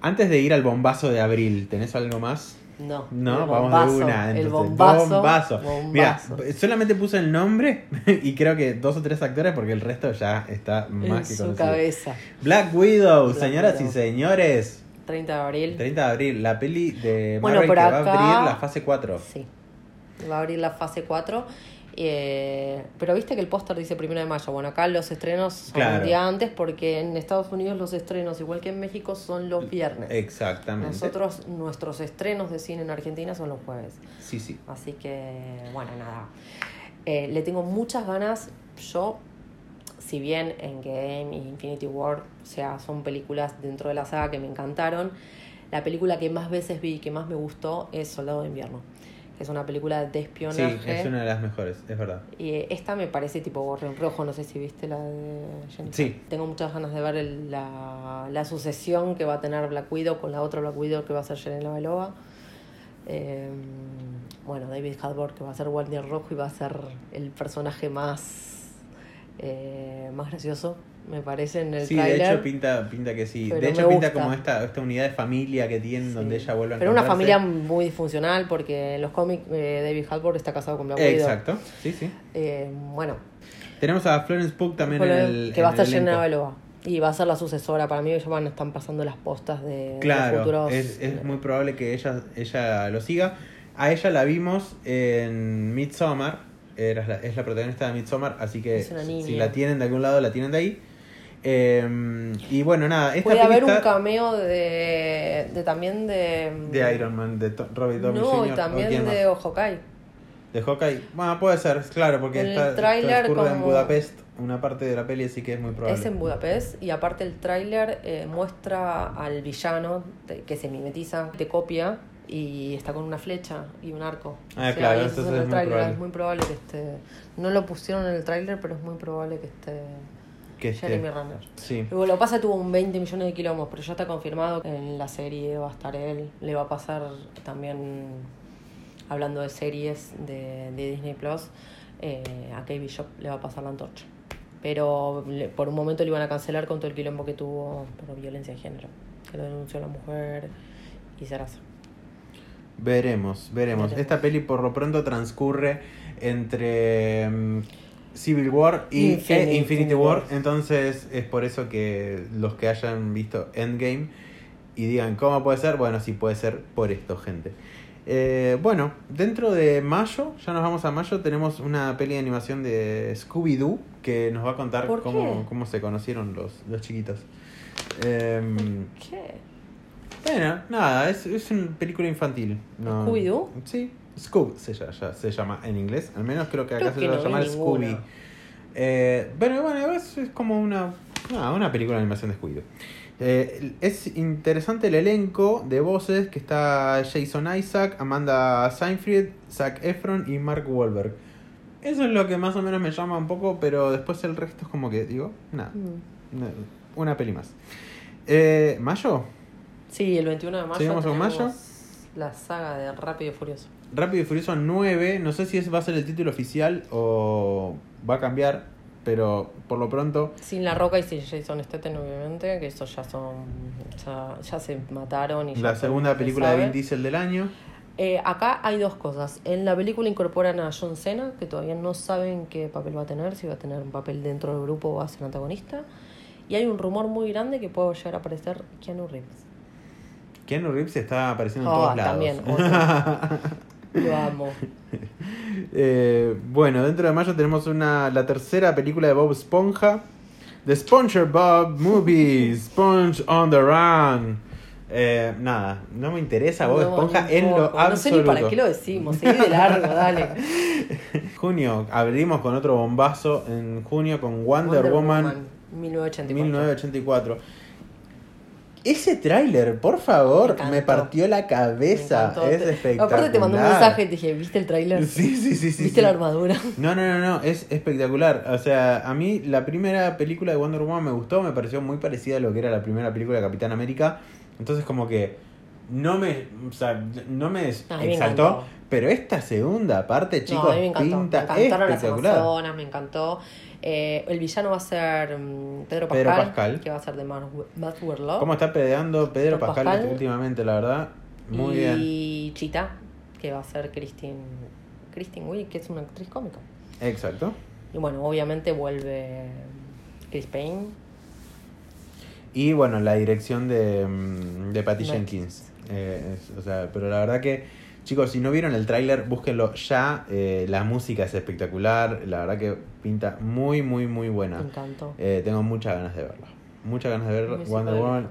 Antes de ir al bombazo de abril, ¿tenés algo más? No, No, el vamos bombazo, de una. el entonces. bombazo. bombazo. Mira, bombazo. solamente puse el nombre *laughs* y creo que dos o tres actores porque el resto ya está en más que su conocido. cabeza. Black Widow, Black señoras Widow. y señores. 30 de abril. 30 de abril, la peli de Bueno, Marvel por que va a acá- abrir la fase 4. Sí. Va a abrir la fase 4. Eh, pero viste que el póster dice primero de mayo. Bueno, acá los estrenos son Claro. un día antes porque en Estados Unidos los estrenos, igual que en México, son los viernes. Exactamente. Nosotros, nuestros estrenos de cine en Argentina son los jueves. Sí, sí. Así que, bueno, nada. Eh, le tengo muchas ganas. Yo, si bien Endgame y Infinity War, o sea, son películas dentro de la saga que me encantaron, la película que más veces vi y que más me gustó es Soldado de Invierno. Que es una película de Sí, espionaje. es una de las mejores, es verdad. Y eh, esta me parece tipo gorrión rojo, no sé si viste la de Jennifer. Sí. Tengo muchas ganas de ver el- la, la sucesión que va a tener Black Widow con la otra Black Widow que va a ser Jelena Belova. Eh, bueno, David Hadbor que va a ser Guardián Rojo y va a ser el personaje más, eh, más gracioso, me parece, en el Sí, de hecho pinta, pinta que sí. De hecho pinta gusta. como esta, esta unidad de familia que tienen donde ella vuelve a Pero una familia muy disfuncional porque en los cómics eh, David Hadbor está casado con Black Widow. Exacto, sí, sí. Eh, bueno, Tenemos a Florence Pugh también en el que va a estar llena de. Y va a ser la sucesora. Para mí ellos van están pasando las postas de, Claro, futuros. es, es muy probable que ella, ella lo siga. A ella la vimos en Midsommar, era la- es la protagonista de Midsommar, así que si la tienen de algún lado, la tienen de ahí. Eh, y bueno, nada, esta Puede haber un cameo de, de también de. de Iron Man, de To- Robert Downey No, Jr. y ¿o también de? Hawkeye. de Hawkeye. Bueno, puede ser, claro, porque el está, tráiler transcurre en como- Budapest, una parte de la peli, así que es muy probable. Es en Budapest y aparte el tráiler eh, muestra al villano que se mimetiza, te copia y está con una flecha y un arco. Ah, claro, y eso entonces en es el muy tráiler, probable. es muy probable que esté. No lo pusieron en el tráiler, pero es muy probable que esté que esté- Jeremy Renner. Sí. Luego, lo pasa tuvo un 20 millones de kilómetros, pero ya está confirmado que en la serie va a estar él. Le va a pasar también, hablando de series de, de Disney Plus, eh, a Kate Bishop le va a pasar la antorcha. Pero le- por un momento le iban a cancelar con todo el quilombo que tuvo por violencia de género. Que lo denunció la mujer y será así. Veremos, veremos. Veremos. Esta peli por lo pronto transcurre entre mm, Civil War y Infinity e Infinity War. Entonces es por eso que los que hayan visto Endgame y digan, ¿cómo puede ser? Bueno, sí puede ser por esto, gente. Eh, bueno, dentro de mayo, ya nos vamos a mayo, tenemos una peli de animación de Scooby-Doo que nos va a contar ¿Por cómo, cómo se conocieron los, los chiquitos. Em, ¿Qué? Bueno, nada, es, es una película infantil. No, ¿Scooby-Doo? Sí, Scoob se llama, ya- se llama en inglés. Al menos creo que acá Creo se que va a llamar. Scooby. Eh, bueno, bueno, es, es como una, una película de animación de Scooby. Eh, es interesante el elenco de voces que está Jason Isaac, Amanda Seinfried, Zac Efron y Mark Wahlberg. Eso es lo que más o menos me llama un poco, pero después el resto es como que, digo, nada, Mm. una- una peli más. Eh, ¿Mayo? Sí, el 21 de mayo. ¿Seguimos con mayo? La saga de Rápido y Furioso. Rápido y Furioso 9, no sé si ese va a ser el título oficial o va a cambiar, pero por lo pronto, Sin La Roca y sin Jason Statham, obviamente, que esos ya son. Ya, ya se mataron. Y ya la todo segunda película de. Vin Diesel del año. Eh, acá hay dos cosas. En la película incorporan a John Cena, que todavía no saben qué papel va a tener, si va a tener un papel dentro del grupo o va a ser antagonista. Y hay un rumor muy grande que puede llegar a aparecer Keanu Reeves. Keanu Reeves está apareciendo en Ah, todos lados. también. *laughs* Lo amo. *laughs* Eh, bueno, dentro de mayo tenemos una, la tercera película de Bob Esponja. The SpongeBob Movie, *laughs* Sponge on the Run. Eh, nada, no me interesa Bob No, Esponja en lo poco. No sé ni absoluto. para qué lo decimos. Seguí de largo, dale. Junio, abrimos con otro bombazo en junio con Wonder, Woman 1984. 1984. Ese tráiler, por favor, Me partió la cabeza. Es espectacular. Aparte te mandé un mensaje y te dije, ¿viste el tráiler? Sí, sí, sí, sí. ¿Viste sí. la armadura? No, no, no, no, es espectacular. O sea, a mí la primera película de Wonder Woman me gustó, me pareció muy parecida a lo que era la primera película de Capitán América. Entonces como que no me, o sea, no me exaltó. Pero esta segunda parte, chicos, no, a mí me encantó. pinta me encantaron las espectacular. Amazonas, me encantó. Eh, el villano va a ser mm, Pedro Pascal, Pedro Pascal. que va a ser de Matt Werloff. ¿Cómo está peleando Pedro Pascal. Pascal, últimamente, la verdad? Muy y bien. Chita, que va a ser Christine, Christine Wiig, que es una actriz cómica. Exacto. Y bueno, obviamente vuelve Chris Payne. Y bueno, la dirección de, mm, de Patty. Jenkins. Eh, es- o sea, pero la verdad que, chicos, si no vieron el tráiler, búsquenlo ya. Eh, la música es espectacular. La verdad que pinta muy, muy, muy buena. Me encantó. Eh, tengo muchas ganas de verla. Muchas ganas de verla. Me Wonder Woman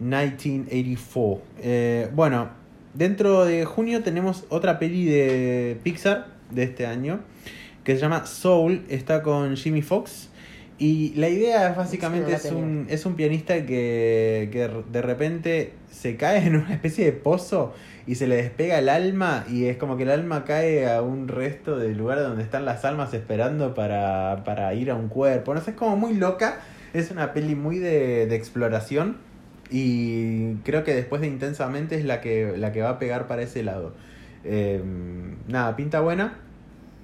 1984. Eh, bueno, dentro de junio tenemos otra peli de Pixar de este año que se llama Soul. Está con Jimmy Fox Y la idea es básicamente Sí, es no un, es un pianista que, que de repente se cae en una especie de pozo y se le despega el alma y es como que el alma cae a un resto del lugar donde están las almas esperando para, para ir a un cuerpo. No sé, es como muy loca. Es una peli muy de, de exploración y creo que después de Intensamente es la que, la que va a pegar para ese lado. Eh, nada, pinta buena.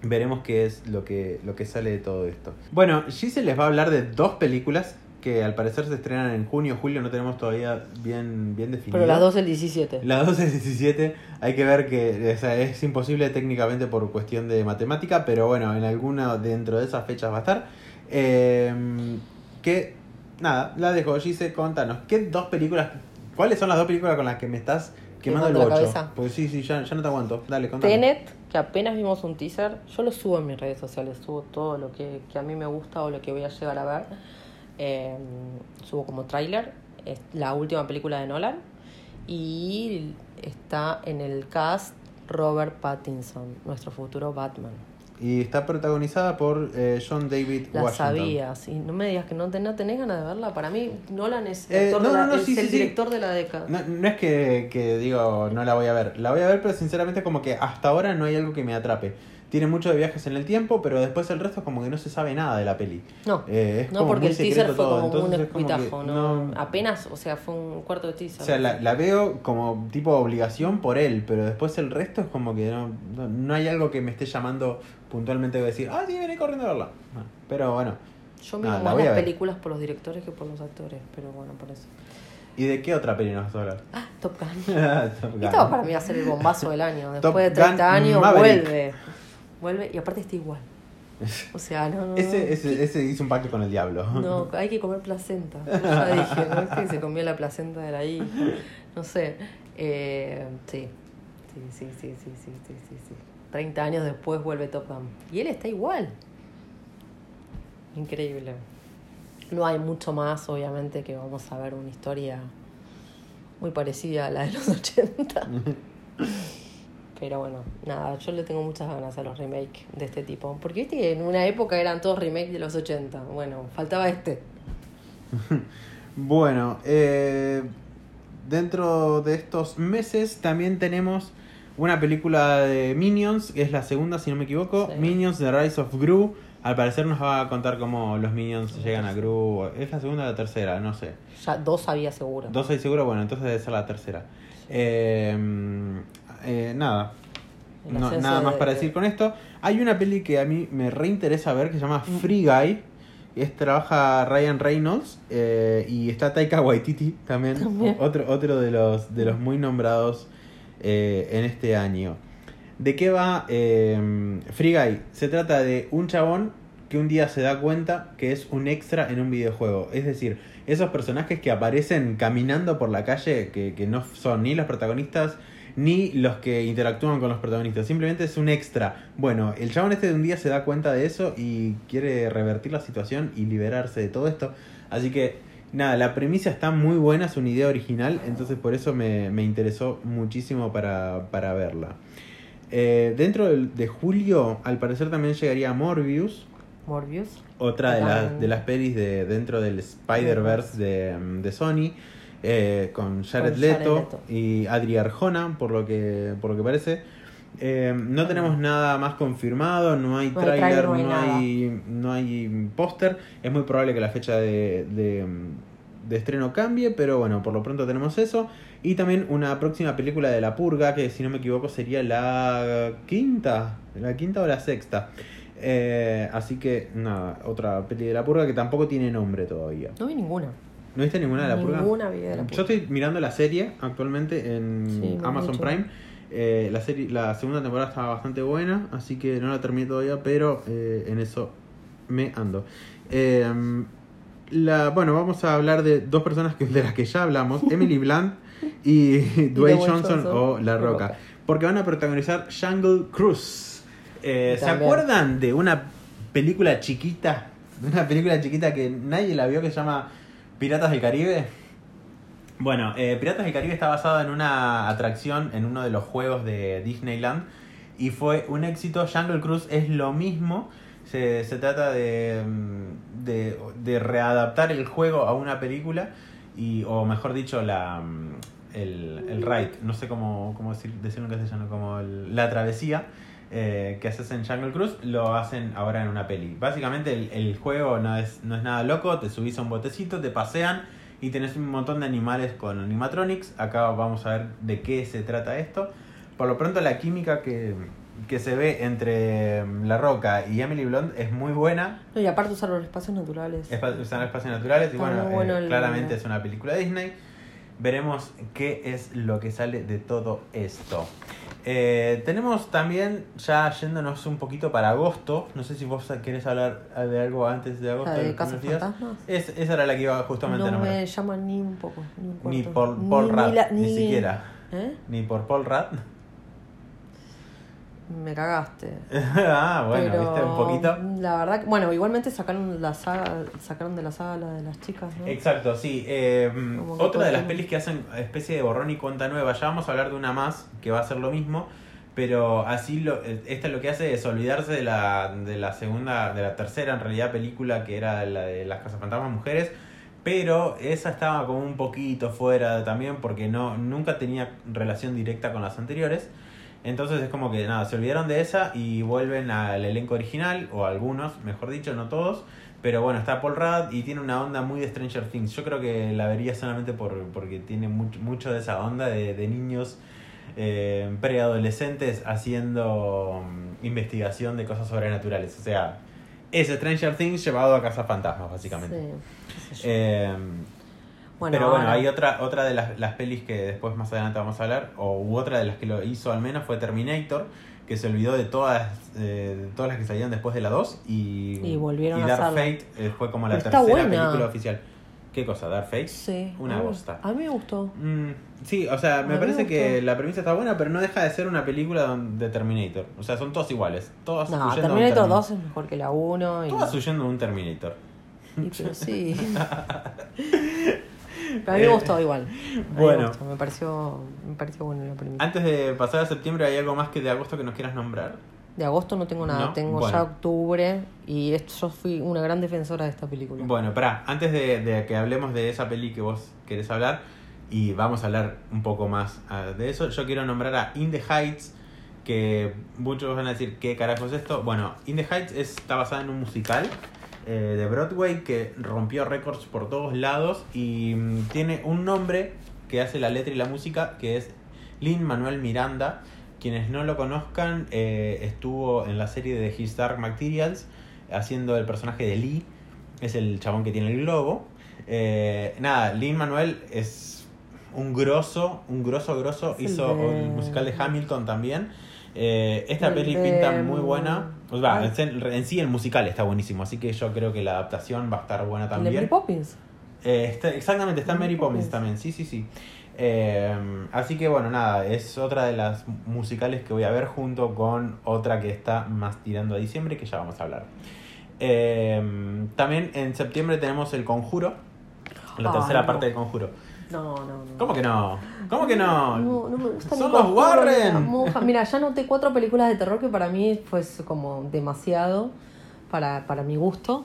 Veremos qué es lo que, lo que sale de todo esto. Bueno, Gise les va a hablar de dos películas que al parecer se estrenan en junio, julio, no tenemos todavía bien, bien definido. Pero las dos el 17. Las 12 es 17, hay que ver que o sea, es imposible técnicamente por cuestión de matemática, pero bueno, en alguna dentro de esas fechas va a estar. Eh, que, nada, la dejo, Gise, contanos, ¿qué dos películas, cuáles son las dos películas con las que me estás quemando el bocho? Pues sí, sí, ya, ya no te aguanto, dale, contanos. Tenet, que apenas vimos un teaser, yo lo subo en mis redes sociales, subo todo lo que, que a mí me gusta o lo que voy a llegar a ver. Eh, subo como tráiler, es la última película de Nolan y está en el cast Robert Pattinson, nuestro futuro Batman. Y está protagonizada por eh, John David La Washington. sabías, y no me digas que no, te, no tenés ganas de verla. Para mí, Nolan es, Eh, no, de la- es sí, el sí, sí. director de la década. No, no es que, que digo no la voy a ver, la voy a ver, pero sinceramente como que hasta ahora no hay algo que me atrape. Tiene mucho de viajes en el tiempo, pero después el resto es como que no se sabe nada de la peli. No, Eh, es no como porque el teaser fue todo, como un entonces es como que escuitajo, ¿no? Apenas, o sea, fue un cuarto de teaser. O sea, la, la veo como tipo obligación por él, pero después el resto es como que no, no, no hay algo que me esté llamando puntualmente de decir, ah, sí, vení corriendo a verla. No, Pero bueno, Yo miro más las películas por los directores que por los actores, pero bueno, por eso. ¿y de qué otra peli nos vas a hablar? Ah, Top Gun. *laughs* Top Gun. Esto para mí va a ser el bombazo del año. Top Después de 30 Gun años Maverick. vuelve. Vuelve y aparte está igual. *laughs* O sea, no. Ese, ese, ese hizo un pacto con el diablo. No, *laughs* hay que comer placenta. Yo ya dije, ¿no? Es que se comió la placenta de la hija. No sé. Eh, sí. Sí, sí, sí, sí, sí, sí, sí, sí. 30 años después vuelve Top Gun. Y él está igual. Increíble. No hay mucho más, obviamente, que vamos a ver una historia muy parecida a la de los 80. *laughs* Pero bueno, nada, yo le tengo muchas ganas a los remakes de este tipo. Porque viste que en una época eran todos remakes de los 80. Bueno, faltaba este. *laughs* Bueno, eh, dentro de estos meses también tenemos una película de Minions, que es la segunda, si no me equivoco. Sí. Minions, The Rise of Gru. Al parecer nos va a contar cómo los Minions llegan a Gru. ¿Es la segunda o la tercera? No sé. Ya dos había seguro. ¿Dos hay seguro? Bueno, entonces debe ser la tercera. Eh, eh, nada. No, nada más de- para decir con esto. Hay una peli que a mí me reinteresa ver que se llama Mm. Free Guy. Es, trabaja Ryan Reynolds eh, y está Taika Waititi también, También. otro otro de los de los muy nombrados eh, en este año. ¿De qué va eh, Free Guy? Se trata de un chabón que un día se da cuenta que es un extra en un videojuego. Es decir, esos personajes que aparecen caminando por la calle, que, que no son ni los protagonistas ni los que interactúan con los protagonistas. Simplemente es un extra. Bueno, el chabón este de un día se da cuenta de eso y quiere revertir la situación y liberarse de todo esto. Así que, nada, la premisa está muy buena, es una idea original, entonces por eso me, me interesó muchísimo para, para verla. Eh, dentro de julio, al parecer también llegaría Morbius, Morbius. otra de, de las pelis de dentro del Spider-Verse de, de Sony, eh, con Jared, Con Jared Leto, y Adri Arjona, por lo que, por lo que parece. Eh, no tenemos nada más confirmado, no hay No tráiler, no hay, no hay póster. Es muy probable que la fecha de, de, de estreno cambie, pero bueno, por lo pronto tenemos eso. Y también una próxima película de La Purga, que si no me equivoco sería la quinta, la quinta o la sexta. Eh, así que nada, otra peli de La Purga que tampoco tiene nombre todavía. No vi ninguna. ¿No viste ninguna de La Purga? Ninguna vi de La Yo estoy mirando la serie actualmente en Sí, Amazon. Prime. Eh, la, serie, la segunda temporada estaba bastante buena, así que no la terminé todavía, pero eh, en eso me ando. Eh, la, bueno, vamos a hablar de dos personas que, de las que ya hablamos, *laughs* Emily Blunt y *laughs* Dwayne Johnson, Johnson, o La Roca, Roca. porque van a protagonizar Jungle Cruise. Eh, ¿Se acuerdan de una película chiquita? De una película chiquita que nadie la vio que se llama Piratas del Caribe. Bueno, eh, Piratas del Caribe está basado en una atracción en uno de los juegos de Disneyland y fue un éxito. Jungle Cruise es lo mismo, Se, se trata de, mm, de, de readaptar el juego a una película, y, o mejor dicho, la, mm, el, el ride, no sé cómo, cómo decir, decirlo en castellano, como el- la travesía eh, que haces en Jungle Cruise, lo hacen ahora en una peli. Básicamente el, el juego no es, no es nada loco, te subís a un botecito, te pasean y tenés un montón de animales con animatronics. Acá vamos a ver de qué se trata esto. Por lo pronto la química que, que se ve entre mm, La Roca y Emily Blunt es muy buena. No, y aparte usar los espacios naturales. Espa- Están espacios naturales y bueno, eh, claramente es una película Disney. Veremos qué es lo que sale de todo esto. Eh, tenemos también, ya yéndonos un poquito para agosto, no sé si vos querés hablar de algo antes de agosto. ¿La de los Casa primeros días. Fantasmas? Es, esa era la que iba justamente a No nombrar. me llama ni un poco, ni un Ni por Paul Rudd, la- ni siquiera. ¿Eh? Ni por Paul Rudd. Me cagaste. *laughs* ah, bueno, Pero, viste un poquito. La verdad que, bueno, igualmente sacaron la saga, sacaron de la saga la de las chicas, ¿no? Exacto, sí. Eh, que otra de las pelis que hacen especie de borrón y cuenta nueva. Ya vamos a hablar de una más que va a ser lo mismo. Pero así lo, esta lo que hace es olvidarse de la, de la segunda, de la tercera en realidad película que era la de las Cazafantasmas Mujeres. Pero esa estaba como un poquito fuera también porque no, nunca tenía relación directa con las anteriores. Entonces es como que nada, se olvidaron de esa y vuelven al elenco original, o algunos, mejor dicho, no todos. Pero bueno, está Paul Rudd y tiene una onda muy de Stranger Things. Yo creo que la vería solamente por, porque tiene mucho, mucho de esa onda de, de niños eh, preadolescentes haciendo mm, investigación de cosas sobrenaturales. O sea, es Stranger Things llevado a Casa Fantasmas, básicamente. Sí. Eh, Bueno, pero bueno, ahora- hay otra otra de las, las pelis que después más adelante vamos a hablar, o u otra de las que lo hizo al menos fue Terminator, que se olvidó de todas eh, todas las que salieron después de la 2 y, Y volvieron y a Dark hacerla. Fate eh, fue como la Pero tercera película oficial. ¿Qué cosa? ¿Dark Fate? Sí. Una bosta. A mí me gustó. Mm, sí, o sea, me A parece que la premisa está buena, pero no deja de ser una película de Terminator. O sea, son todas iguales. Todas No, huyendo un Terminator Termin- 2 es mejor que la 1. Y, Todas huyendo de un Terminator. y pero sí. *laughs* Pero a mí me gustó igual. A me *laughs* Bueno. gustó, Me pareció, me pareció bueno la premisa. Antes de pasar a septiembre, ¿hay algo más que de agosto que nos quieras nombrar? De agosto no tengo nada, No, tengo bueno. ya octubre y esto, yo fui una gran defensora de esta película. Bueno, pará, antes de, de que hablemos de esa peli que vos querés hablar, y vamos a hablar un poco más ah, de eso, yo quiero nombrar a In the Heights, que muchos van a decir, ¿qué carajo es esto? Bueno, In the Heights es- está basada en un musical eh, de Broadway que rompió récords por todos lados y mm, tiene un nombre que hace la letra y la música, que es Lin Manuel Miranda. Quienes no lo conozcan, eh, estuvo en la serie de His Dark Materials haciendo el personaje de Lee, es el chabón que tiene el globo. Eh, nada, Lin Manuel es un grosso, un grosso grosso, Es el hizo de- el musical de Hamilton también. Eh, esta El peli de- pinta muy buena. O sea, Ay. en, en sí el musical está buenísimo, así que yo creo que la adaptación va a estar buena ¿El de también. Mary Poppins? Eh, está- exactamente, está Mary Mary Poppins Poppins. también, sí, sí, sí. Eh, así que bueno, nada, es otra de las musicales que voy a ver junto con otra que está más tirando a diciembre, que ya vamos a hablar. Eh, también en septiembre tenemos El Conjuro, la tercera no. parte del Conjuro. No, no, no. ¿Cómo que no? ¿Cómo que no? No, no me gusta Son los Warren. Mira, ya noté cuatro películas de terror que para mí fue como demasiado para, para mi gusto.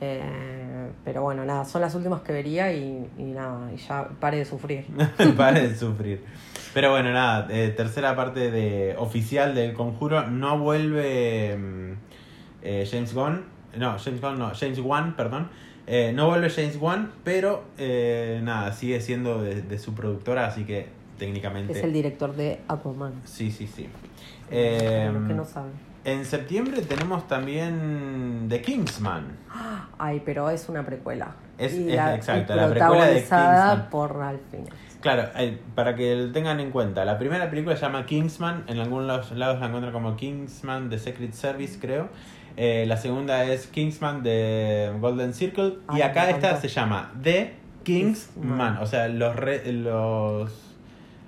Eh, pero bueno, nada, son las últimas que vería y, y nada, y ya pare de sufrir. *laughs* Pare de *laughs* sufrir. Pero bueno, nada, eh, tercera parte de oficial del conjuro. No vuelve mm, eh, James Gunn. No, James Gunn no, James Wan, perdón. Eh, no vuelve James Wan, pero eh, nada, sigue siendo de, de su productora, así que técnicamente. Es el director de Aquaman. Sí, sí, sí. Eh, que no saben. en septiembre tenemos también The Kingsman. *gasps* Ay, pero es una precuela. Es- Y es la- exacto, y la precuela de Kingsman. por Ralph Fiennes. Claro, eh, para que lo tengan en cuenta, la primera película se llama Kingsman, en algunos lados, lados la encuentran como Kingsman The Secret Service, creo. Eh, la segunda es Kingsman de Golden Circle. y acá esta se llama The Kingsman. Kingsman. O sea, los, re- los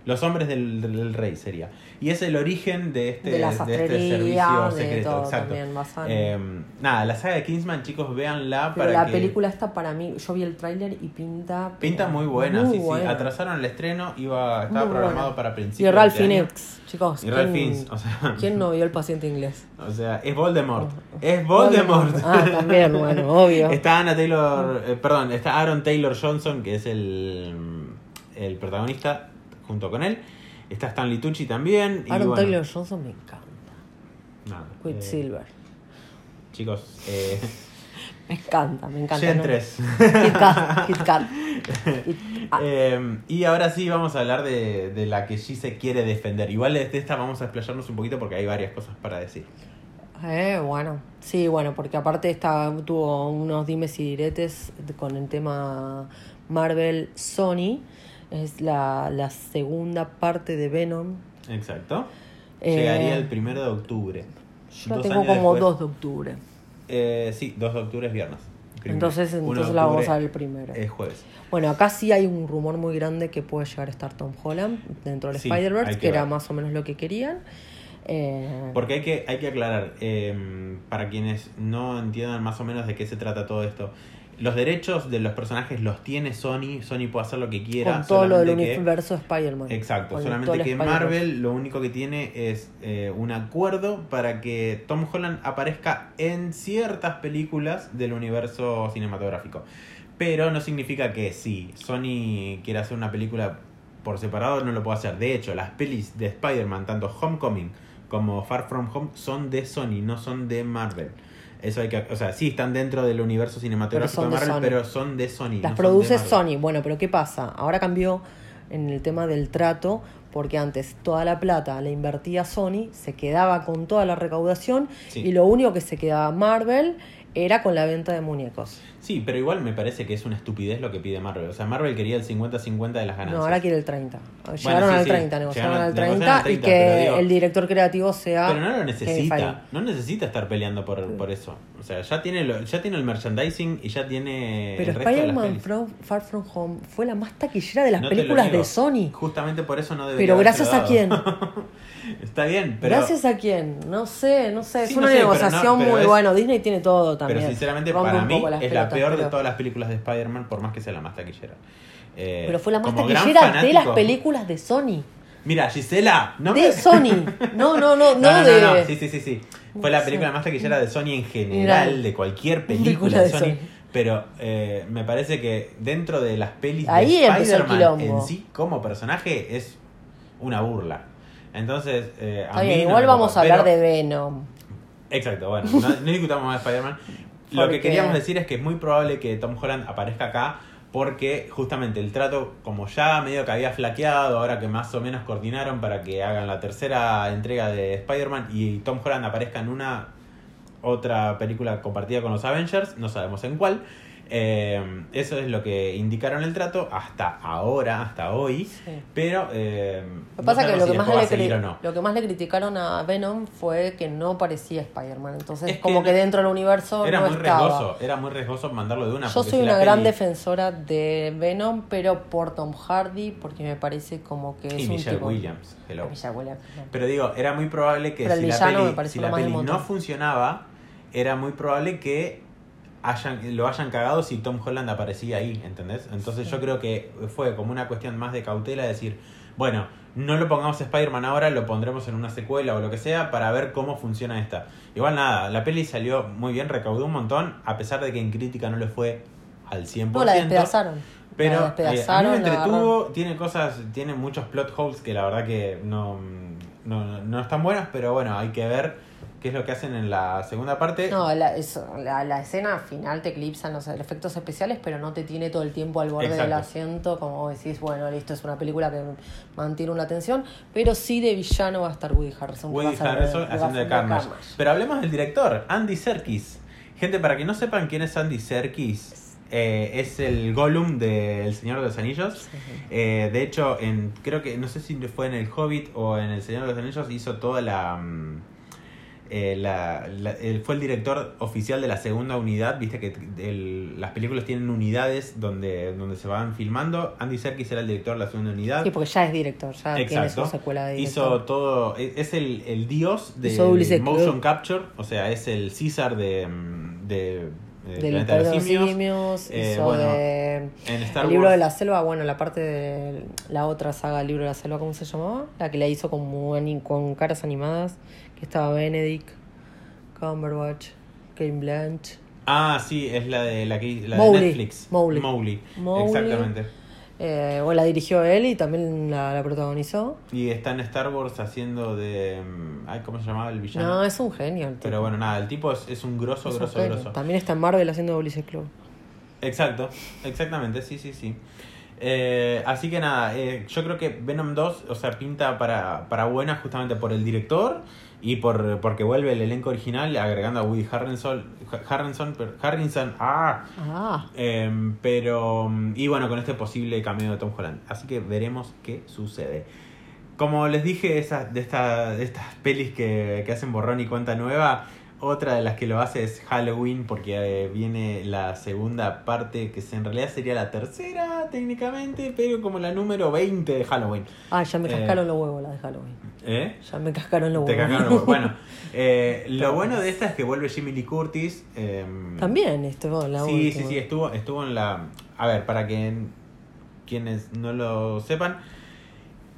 Los hombres del, del rey sería. Y es el origen de este, De la este sastrería, servicio de secreto. todo exacto. también, Eh, nada, la saga de Kingsman, chicos, véanla Pero para la que... película esta para mí, yo vi el tráiler y pinta... Pinta muy buena, muy sí, buena. sí. Atrasaron el estreno, iba, estaba Muy programado buena. para Y principios Ralph de año. Fiennes, chicos. Y Ralph ¿quién- Fiennes, o sea, *laughs* ¿Quién no vio el paciente inglés? *laughs* o sea, es Voldemort. *laughs* Es Voldemort. Ah, también, bueno, obvio. Está Anna Taylor, eh, perdón, está Aaron Taylor Johnson, que es el, el protagonista, junto con él. Está Stanley Tucci también. y Aaron bueno, Taylor Johnson me encanta. nada, eh, Quicksilver. chicos, eh, *laughs* Me encanta, me encanta. Gen ¿no? 3. Kit Kat, Kit Kat. *laughs* Kit- ah, Eh, y ahora sí vamos a hablar de, de la que sí se quiere defender. Igual de esta vamos a explayarnos un poquito porque hay varias cosas para decir. Eh, bueno, sí, bueno, porque aparte esta tuvo unos dimes y diretes con el tema Marvel Sony. Es la, la segunda parte de Venom. Exacto. Eh, Llegaría el primero de octubre. Yo la tengo como después. 2 de octubre. Eh, sí, 2 de octubre es viernes. Primero. Entonces, entonces la vamos a ver el primero. Es jueves. Bueno, acá sí hay un rumor muy grande que puede llegar a estar Tom Holland dentro del Sí, Spider-Verse, que, que era más o menos lo que querían. Eh, Porque hay que, hay que aclarar, eh, para quienes no entiendan más o menos de qué se trata todo esto. Los derechos de los personajes los tiene Sony, Sony puede hacer lo que quiera. con todo lo del que- universo de Spider-Man. Exacto, Con solamente que. Marvel lo único que tiene es eh, un acuerdo para que Tom Holland aparezca en ciertas películas del universo cinematográfico. Pero no significa que si Sony quiere hacer una película por separado, no lo puede hacer. De hecho, las pelis de Spider-Man, tanto Homecoming como Far From Home, son de Sony, no son de Marvel. Eso hay que, o sea, sí están dentro del universo cinematográfico Pero de Marvel, pero son de Sony. Las produce. Sony. Bueno, pero ¿qué pasa? Ahora cambió en el tema del trato, porque antes toda la plata la invertía Sony, se quedaba con toda la recaudación Sí. y lo único que se quedaba Marvel era con la venta de muñecos. Sí, pero igual me parece que es una estupidez lo que pide Marvel. O sea, Marvel quería el 50-50 de las ganancias. No, ahora quiere el 30. Llegaron sí, al sí, 30, negociaron llegaron- al 30, negociaron al y 30, que digo- el director creativo sea Pero no lo necesita. No necesita estar peleando por, por eso. O sea, ya tiene, lo- ya tiene el merchandising y ya tiene Pero Spider-Man Far From Home fue la más taquillera de las No películas de Sony. Justamente por eso no debería Pero gracias a quién. *laughs* Está bien, pero... Gracias a quién, no sé, no sé, Sí, es no una sé, no, negociación pero muy es- buena. Disney tiene todo también. Pero sinceramente Rompe para mí es la peor de pero- todas las películas de Spider-Man, por más que sea la más taquillera. Eh, Pero fue la más taquillera de las fanático- películas de Sony. Mira, Gisela, no de me- Sony. No, no, no, *laughs* no, No, no, de. no, no, sí, sí, sí, sí. Fue la película más taquillera de Sony en general, de cualquier Película de de Sony. Sony. Pero eh, me parece que dentro de las pelis Ahí de Spider-Man en sí, como personaje, es una burla. Entonces, eh, a mí no igual vamos a hablar pero- de Venom. Exacto, bueno, no, no discutamos más de Spider-Man. *laughs* Lo que queríamos decir es que es muy probable que Tom Holland aparezca acá porque justamente el trato, como ya medio que había flaqueado, ahora que más o menos coordinaron para que hagan la tercera entrega de Spider-Man y Tom Holland aparezca en una otra película compartida con los Avengers, no sabemos en cuál. Eh, eso es lo que indicaron el trato hasta ahora, hasta hoy. Sí. Pero eh, Lo que no pasa que sabemos lo si que, más le a seguir cri- o no. lo que más le criticaron a Venom fue que no parecía Spider-Man. Entonces, Es como que, dentro del universo Era no muy estaba. riesgoso, era muy riesgoso mandarlo de una. Yo soy si una gran peli- defensora de Venom, pero por Tom Hardy, porque me parece como que es Y un Michelle tipo. Williams, hello. Michelle Williams. Pero digo, era muy probable que Pero si la peli, si la no funcionaba, era muy probable que hayan, lo hayan cagado si Tom Holland aparecía ahí, ¿entendés? Entonces yo creo que fue como una cuestión más de cautela, decir, bueno, no lo pongamos a Spider-Man ahora, lo pondremos en una secuela o lo que sea para ver cómo funciona esta. Igual nada, la peli salió muy bien, recaudó un montón, a pesar de que en crítica no le fue al 100%. No, la despedazaron. Pero la eh, a mí despedazaron. me la entretuvo, tiene cosas, tiene muchos plot holes que la verdad que no, no, no están buenas, pero bueno, hay que ver qué es lo que hacen en la segunda parte. No, la, eso, la, la escena final te eclipsan los efectos especiales, pero no te tiene todo el tiempo al borde del asiento, como decís, bueno, listo, es una película que mantiene una tensión, pero sí de villano va a estar Woody Harrison. Woody a haciendo de Carnage. Pero hablemos del director, Andy Serkis. Gente, para que no sepan quién es Andy Serkis, eh, es el Gollum de El Señor de los Anillos. Sí. Eh, de hecho, en creo que no sé si fue en El Hobbit o en El Señor de los Anillos hizo toda la mm, eh, la- la- él fue el director oficial de la segunda unidad. Viste que el- las películas tienen unidades donde, donde se van filmando. Andy Serkis era el director de la segunda unidad. Sí, porque ya es director, ya tiene Exacto. su secuela de Hizo director. todo. Es es el, el dios de Hizo motion Club. capture. O sea, es el César de, de, de Del Planeta Planeta de los Simios. Simios, Eh, hizo bueno, de... En Star el libro Wars. de la selva, bueno, la parte de la otra saga, el libro de la selva, ¿cómo se llamaba? La que la hizo ani- con caras animadas, que estaba Benedict, Cumberbatch, Kate Blanch. Ah, sí, es la de, la que, la de. Netflix. Mowgli. Mowgli. Mowgli. Exactamente. Eh, bueno, la dirigió él y también la, la protagonizó. Y está en Star Wars haciendo de. mm, Ay, ¿Cómo se llamaba el villano? No, es un genio el tipo. Pero bueno, nada, el tipo es, es un grosso, Es grosso, grosso. También está en Marvel haciendo Ulises Club. Exacto, exactamente, sí, sí, sí. Eh, así que nada, eh, yo creo que Venom 2, o sea, pinta para, para buena justamente por el director y por porque vuelve el elenco original agregando a Woody Harrelson, Harrelson, Harrelson, ah, Ah, Em, pero, y bueno, con este posible cameo de Tom Holland. Así que veremos qué sucede. Como les dije, esas, de, esta, de estas pelis que, que hacen borrón y cuenta nueva, otra de las que lo hace es Halloween, porque eh, viene la segunda parte, que en realidad sería la tercera técnicamente, pero como la número 20 de Halloween. ah ya me Eh, cascaron los huevos la de Halloween. ¿Eh? Ya me cascaron los Te huevos. cagaron los huevos. Bueno, *laughs* eh, lo bueno de esta es que vuelve Jimmy Lee Curtis. em, También estuvo en la sí, última. sí, sí, estuvo, estuvo en la... A ver, para que quienes no lo sepan,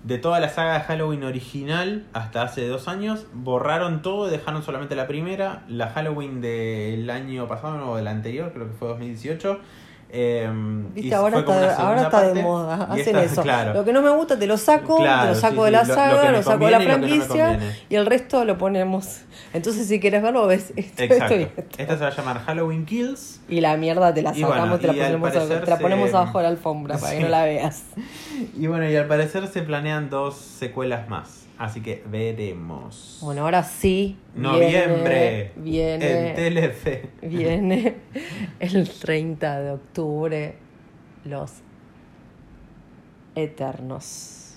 de toda la saga de Halloween original hasta hace dos años, borraron todo, dejaron solamente la primera, la Halloween del año pasado o del anterior, creo que fue 2018. Eh, Viste, ahora está, ahora está de moda. Hacen esta- eso. Claro. Lo que no me gusta te lo saco, te Claro, lo saco sí, de sí, la lo- lo saga, que lo, me saco de la lo no franquicia conviene. y el resto lo ponemos. Entonces, si quieres verlo, ves esto, Exacto. esto y esto. Esta se va a llamar Halloween Kills. Y la mierda te la sacamos, bueno, te, la ponemos, parecer te la ponemos abajo de la alfombra para Sí. que no la veas. *laughs* Y bueno, y al parecer se planean dos secuelas más. Así que veremos. Bueno, ahora sí. Noviembre. Viene. En Viene. Telefe. Viene *laughs* el 30 de octubre. Los Eternos.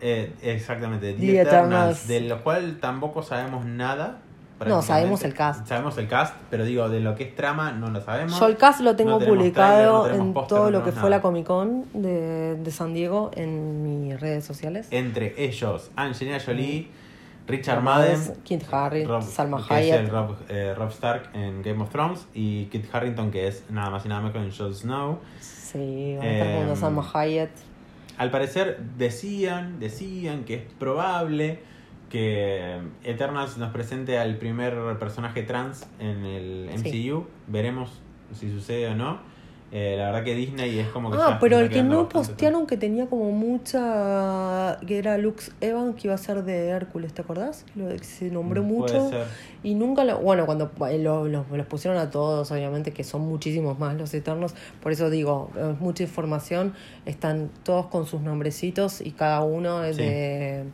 Eh, exactamente, The The Eternals, Eternals. de lo cual tampoco sabemos nada. No, sabemos el cast. Sabemos el cast, pero digo, de lo que es trama no lo sabemos. Yo el cast lo tengo No publicado no en póster, todo no lo que fue la. Comic Con de, de San Diego en mis redes sociales. Entre ellos, Angelina Jolie, Richard Rob Madden, Kit Harington, Rob- Salma es el Hayek. Rob, eh, Rob Stark en Game of Thrones, y Kit Harrington, que es nada más y nada menos que en Jon Snow. Sí, van a estar Em, Salma Hayek. Al parecer decían, decían que es probable que Eternals nos presente al primer personaje trans en el MCU. Sí. Veremos si sucede o no. Eh, la verdad que Disney es como que Ah, pero el que no postearon que tenía como mucha. que era Lux Evans, que iba a ser de Hércules, ¿te acordás? Lo que se nombró Mm, mucho. Puede ser. Y nunca lo. Bueno, cuando eh, lo- los, los pusieron a todos, obviamente, que son muchísimos más los Eternos. Por eso digo, es mucha información. Están todos con sus nombrecitos y cada uno es Sí. de.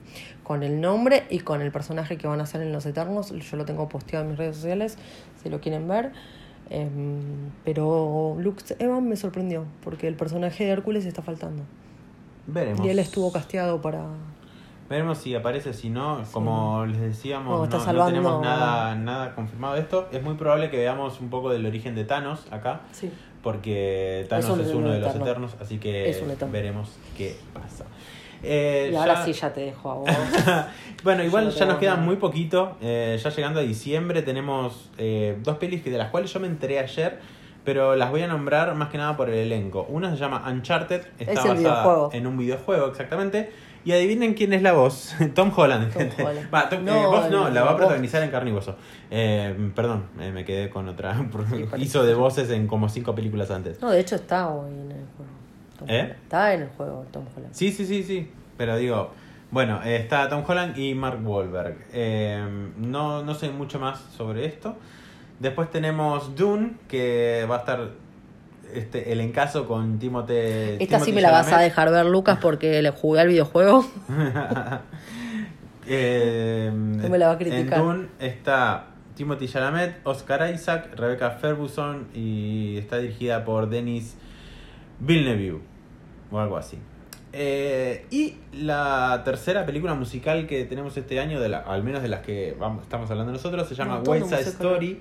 con el nombre y con el personaje que van a hacer en los Eternos. Yo lo tengo posteado en mis redes sociales, si lo quieren ver. Em, pero Lux Evans me sorprendió, porque el personaje de Hércules está faltando. Veremos. Y él estuvo casteado para. Veremos si aparece, si no, como les decíamos, no, no salvando- tenemos nada, nada confirmado de esto. Es muy probable que veamos un poco del origen de Thanos acá, Sí. porque Thanos Es un es, uno de los eterno. eternos, así que veremos qué pasa. Eh, Y ahora ya- sí ya te dejo a vos. *laughs* bueno, igual ya nos queda muy poquito. eh, ya llegando a diciembre tenemos eh, dos pelis de las cuales yo me enteré ayer, pero las voy a nombrar más que nada por el elenco. Una se llama Uncharted, está Es basada videojuego. en un videojuego exactamente. Y adivinen quién es la voz. *laughs* Tom Holland. Tom gente. *laughs* Holland. Va, Tom- No, eh, voz no, la va a protagonizar en carne y hueso. Eh, perdón, eh, me quedé con otra. parece. Hizo de voces en como cinco películas antes. No, de hecho está hoy en el juego. Tom ¿Eh? Está en el juego Tom Holland. Sí, sí, sí, sí. Pero digo, bueno, eh, está Tom Holland y Mark Wahlberg. Eh, no, no sé mucho más sobre esto. Después tenemos Dune, que va a estar este, el encaso con Timothée. Esta sí me la vas a dejar ver, Lucas, porque le jugué al videojuego. *laughs* Eh, me la va a criticar. En Dune está Timothy Chalamet, Oscar Isaac, Rebecca Ferguson y está dirigida por Denis Villeneuve o algo así. Eh, y la tercera película musical que tenemos este año, de la, al menos de las que vamos, estamos hablando nosotros, se llama de West Side. Story.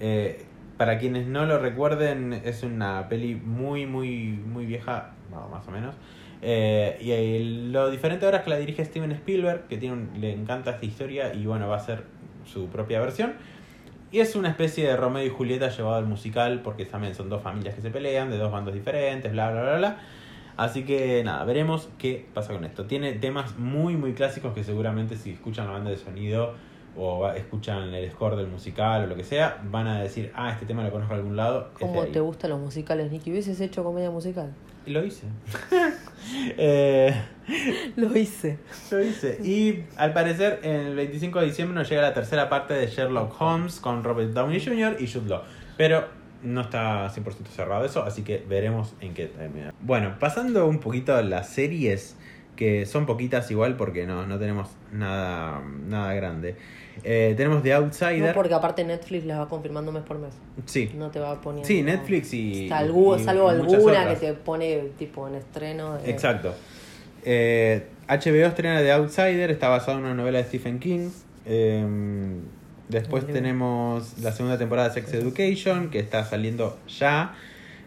Eh, para quienes no lo recuerden, es una peli muy, muy, muy vieja, bueno, más o menos. Eh, y el- lo diferente ahora es que la dirige Steven Spielberg, que tiene un- le encanta esta historia y bueno, va a hacer su propia versión. Y es una especie de Romeo y Julieta llevado al musical, porque también son dos familias que se pelean, de dos bandos diferentes, bla, bla, bla, bla. Así que nada, veremos qué pasa con esto. Tiene temas muy, muy clásicos que seguramente si escuchan la banda de sonido o escuchan el score del musical o lo que sea, van a decir, ah, este tema lo conozco de algún lado. ¿Cómo ahí". te gustan los musicales, Nicky? ¿Hubieses hecho comedia musical? Lo hice. *laughs* Eh, Lo hice. lo hice. Y al parecer, el 25 de diciembre nos llega la tercera parte de Sherlock Holmes con Robert Downey Jr. y Jude Law. Pero no está 100% cerrado eso, así que veremos en qué termina. Bueno, pasando un poquito a las series, que son poquitas igual porque no, no tenemos nada, nada grande. Eh, tenemos The No, Outsider. porque aparte Netflix las va confirmando mes por mes. Sí. No te va poniendo. Sí, Netflix y- Salvo, y- salvo y alguna que te pone tipo en estreno. de- Exacto. Eh, HBO estrena The Outsider, está basado en una novela de Stephen King. Eh, después tenemos la segunda temporada de Sex Education, que está saliendo ya.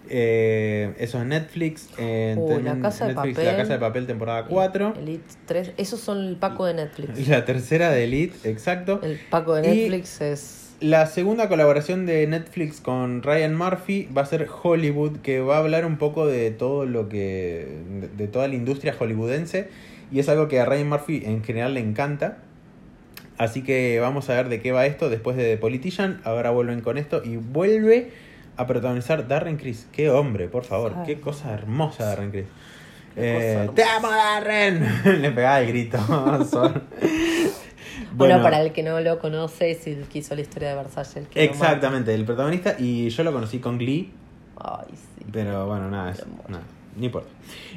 Eh, eso es Netflix. Eh, ten- La Casa de Netflix, Papel. La Casa de Papel, temporada 4. Elite 3. Esos son el Paco de Netflix. *laughs* La tercera de Elite, exacto. El Paco de Y- Netflix es. La segunda colaboración de Netflix con Ryan Murphy va a ser Hollywood, que va a hablar un poco de todo lo que. de, de toda la industria hollywoodense. Y es algo que a Ryan Murphy en general le encanta. Así que vamos a ver de qué va esto después de The Politician. Ahora vuelven con esto y vuelve a protagonizar Darren Criss. Qué hombre, por favor. Ay. Qué cosa hermosa Darren Criss. Eh, ¡Te amo, Darren! *laughs* Le pegaba el grito. *laughs* Bueno, para el que no lo conoce, es el que hizo la historia de Versace. El que. Exactamente, el protagonista. Y yo lo conocí con Glee. Ay, sí. Pero bueno, nada, es, nada, no importa.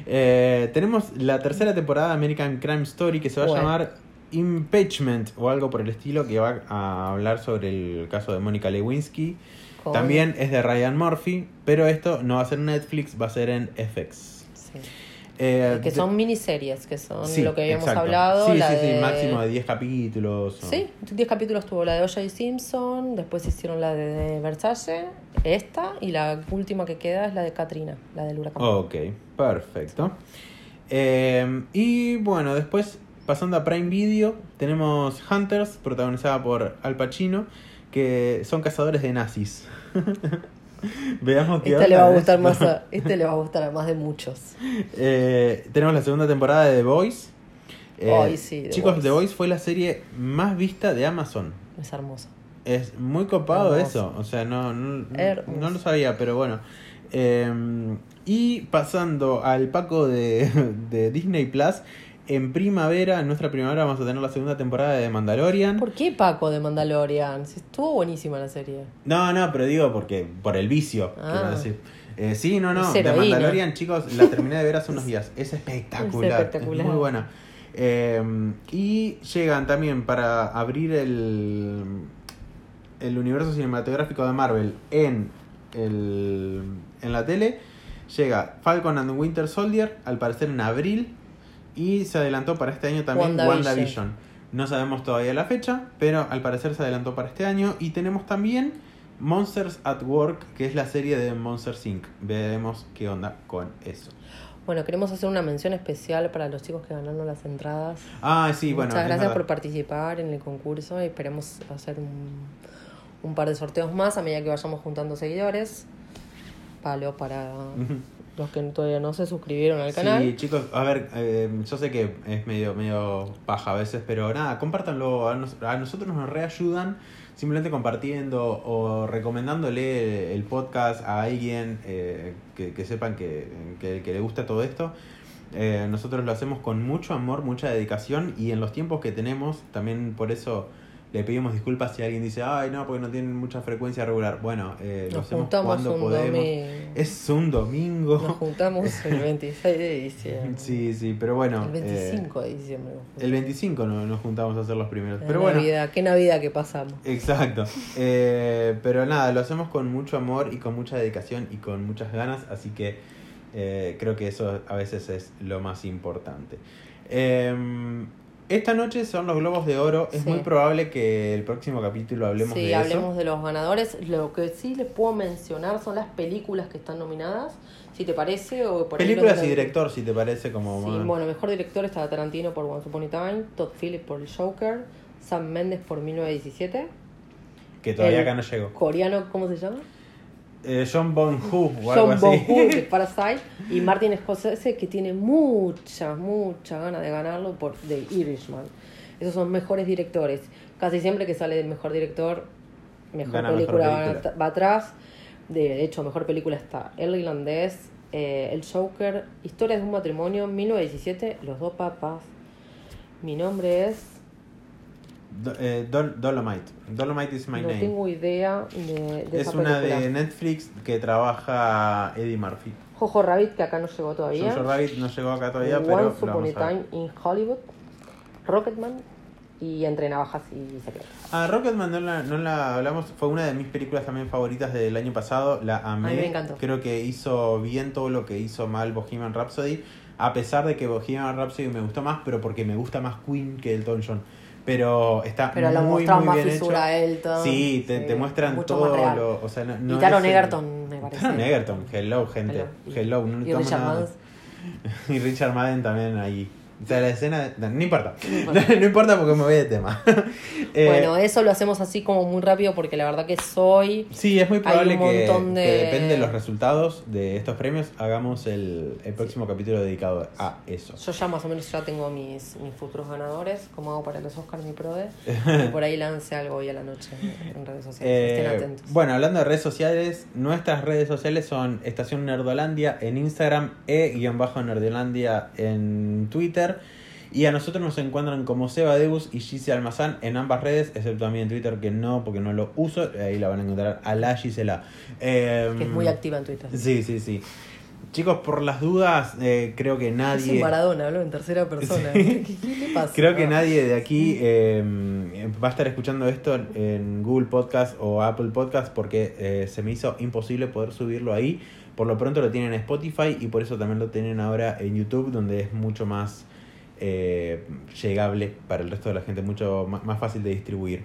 Eh, tenemos la tercera temporada de American Crime Story que se va a llamar Impeachment o algo por el estilo, que va a hablar sobre el caso de Mónica Lewinsky. También es de Ryan Murphy, pero esto no va a ser en Netflix, va a ser en FX. Sí. Eh, Que son miniseries, que son sí, lo que habíamos exacto. hablado. Sí, la sí, sí, de- máximo de 10 capítulos. o- Sí, 10 capítulos tuvo la de O.J. Simpson, después hicieron la de Versace, esta, y la última que queda es la de Katrina, la del huracán. Ok, perfecto. Eh, y bueno, después, pasando a Prime Video, tenemos Hunters, protagonizada por Al Pacino, que son cazadores de nazis. *laughs* Veamos qué Esta onda le va a de gustar más a, *laughs* este le va a gustar a más de muchos. Eh, tenemos la segunda temporada de The Voice. Eh, sí, The chicos, Voice. The Voice fue la serie más vista de Amazon. Es hermoso. Es muy copado Hermoso. eso. O sea, no, no, no- lo sabía, pero bueno. Eh, y pasando al Paco de, de Disney Plus, en primavera, en nuestra primavera, vamos a tener la segunda temporada de Mandalorian. ¿Por qué Paco de Mandalorian? Si estuvo buenísima la serie. No, no, pero digo porque por el vicio, Ah. quiero decir. Eh, sí, no, no, Es de. Mandalorian, chicos, la terminé de ver hace unos días. Es espectacular, Es espectacular. muy buena. Eh, y llegan también para abrir el, el universo cinematográfico de Marvel en, el, en la tele. Llega Falcon and Winter Soldier, al parecer en abril. Y se adelantó para este año también WandaVision. WandaVision. No sabemos todavía la fecha, pero al parecer se adelantó para este año. Y tenemos también Monsters at Work, que es la serie de Monsters Inc. Veremos qué onda con eso. Bueno, queremos hacer una mención especial para los chicos que ganaron las entradas. Ah, sí, bueno. Muchas gracias por participar en el concurso y esperemos hacer un, un par de sorteos más a medida que vayamos juntando seguidores. Palo para Ujú. Los que todavía no se suscribieron al canal. Sí, chicos, a ver, eh, yo sé que es medio, medio paja a veces, pero nada, compártanlo. A, nos- a nosotros nos reayudan simplemente compartiendo o recomendándole el podcast a alguien eh, que, que sepan que, que- que le gusta todo esto. Eh, nosotros lo hacemos con mucho amor, mucha dedicación y en los tiempos que tenemos, también por eso le pedimos disculpas si alguien dice, ay, no, porque no tienen mucha frecuencia regular. Bueno, eh, Nos juntamos cuando un podemos. domingo. Es un domingo. Nos juntamos *laughs* el 26 de diciembre. Sí, sí, pero bueno. El eh, 25 de diciembre. nos el 25 no- nos juntamos a hacer los primeros. La Pero bueno, qué Navidad que pasamos. exacto. Eh, pero nada, lo hacemos con mucho amor y con mucha dedicación y con muchas ganas. Así que Eh, creo que eso a veces es lo más importante. Esta noche son los Globos de Oro. Es Sí. muy probable que el próximo capítulo hablemos sí, de hablemos eso. de los ganadores. Lo que sí les puedo mencionar son las películas que están nominadas, si te parece. O por Películas y director, si te parece como... Sí, bueno, mejor director está Tarantino por Once Upon a Time, Todd Phillips por El Joker, Sam Mendes por 1917, que todavía el acá no llegó. coreano, ¿cómo se llama? Eh, John Bon-Hu o algo John así. Bong-Ho de *laughs* Parasite y Martin Scorsese que tiene mucha, mucha ganas de ganarlo por The Irishman. Esos son mejores directores. Casi siempre que sale el mejor director, mejor Gana película, va- película. Va, atrás. De, de hecho, mejor película está El Irlandés, eh, El Joker, Historias de un matrimonio, 1917, Los dos papas. Mi nombre es... Do- eh, Dol- Dolomite. Dolomite is my no name. tengo idea de, de Es esa una película. de Netflix que trabaja Eddie Murphy. Jojo Rabbit, que acá no llegó todavía. Jojo Rabbit no llegó acá todavía, pero Once Upon a. Time in Hollywood, Rocketman y Entre Navajas y Secretos. Ah, Rocketman no la, no la hablamos, fue una de mis películas también favoritas del año pasado, la amé. A mí me encantó. Creo que hizo bien todo lo que hizo mal Bohemian Rhapsody, a pesar de que Bohemian Rhapsody me gustó más, pero porque me gusta más Queen que Elton John. Pero está Pero lo muy, muy más bien fisura hecho. a Elton. Sí, te, te muestran mucho todo más real. lo... O sea, no, no y Taron Egerton, me parece. Taron Egerton, hello gente, Hello. hello, no Y Richard Madden. *laughs* Y Richard Madden también ahí. Sea, la escena, no, no importa, No importa. *laughs* no importa porque me voy de tema. *laughs* Eh, Bueno, eso lo hacemos así como muy rápido porque la verdad que soy... Sí, es muy probable que, de- depende de los resultados de estos premios, hagamos el, el próximo capítulo dedicado a eso. Yo ya más o menos ya tengo mis, mis futuros ganadores, como hago para los Oscars mi prode. *laughs* y por ahí lance algo hoy a la noche en redes sociales. Estén Eh, atentos. bueno, hablando de redes sociales, nuestras redes sociales son Estación Nerdolandia en Instagram e-nerdolandia en Twitter. Y a nosotros nos encuentran como Seba Deus y Gise Almazán en ambas redes, excepto a mí en Twitter que no, porque no lo uso. Ahí la van a encontrar a la Gisela. Eh, que es muy activa en Twitter. Sí, sí, sí. Chicos, por las dudas, eh, creo que Es un nadie... Maradona, hablo en tercera persona. Sí. *laughs* ¿Qué, qué le pasa? Creo que nadie de aquí eh, va a estar escuchando esto en Google Podcast o Apple Podcast porque eh, se me hizo imposible poder subirlo ahí. Por lo pronto lo tienen en Spotify y por eso también lo tienen ahora en YouTube, donde es mucho más eh, llegable para el resto de la gente, mucho más fácil de distribuir.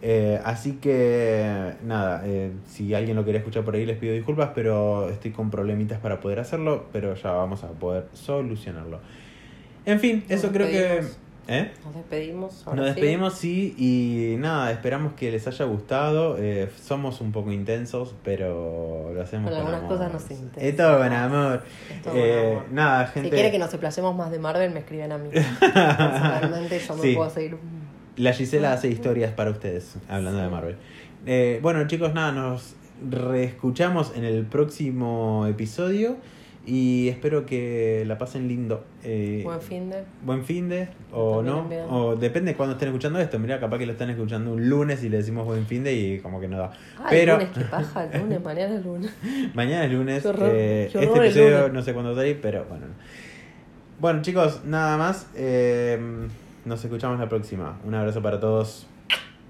Eh, así que nada, eh, si alguien lo quería escuchar por ahí les pido disculpas, pero estoy con problemitas para poder hacerlo, pero ya vamos a poder solucionarlo. En fin, eso creo que... ¿Eh? Nos despedimos. ahora Nos despedimos, sí, y nada, esperamos que les haya gustado. Eh, somos un poco intensos, pero lo hacemos Con con algunas amor. cosas no se intentan. Es todo con amor. Con Eh, amor. Nada, gente. Si quiere que nos explayemos más de Marvel, me escriben a mí. *laughs* Personalmente yo me Sí. puedo seguir. La Gisela hace historias para ustedes, hablando de Marvel. Eh, bueno, chicos, nada, nos reescuchamos en el próximo episodio y espero que la pasen lindo. Eh, Buen fin de. buen fin de, o no, bien. o depende de cuando estén escuchando esto. Mira, capaz que lo están escuchando un lunes y le decimos buen fin de y como que no da. Ah, Pero el lunes, qué *laughs* paja, el lunes, mañana es lunes. mañana es lunes. Qué horror, eh, qué este episodio lunes. no sé cuándo salir, pero bueno. Bueno, chicos, nada más. eh, nos escuchamos la próxima. Un abrazo para todos.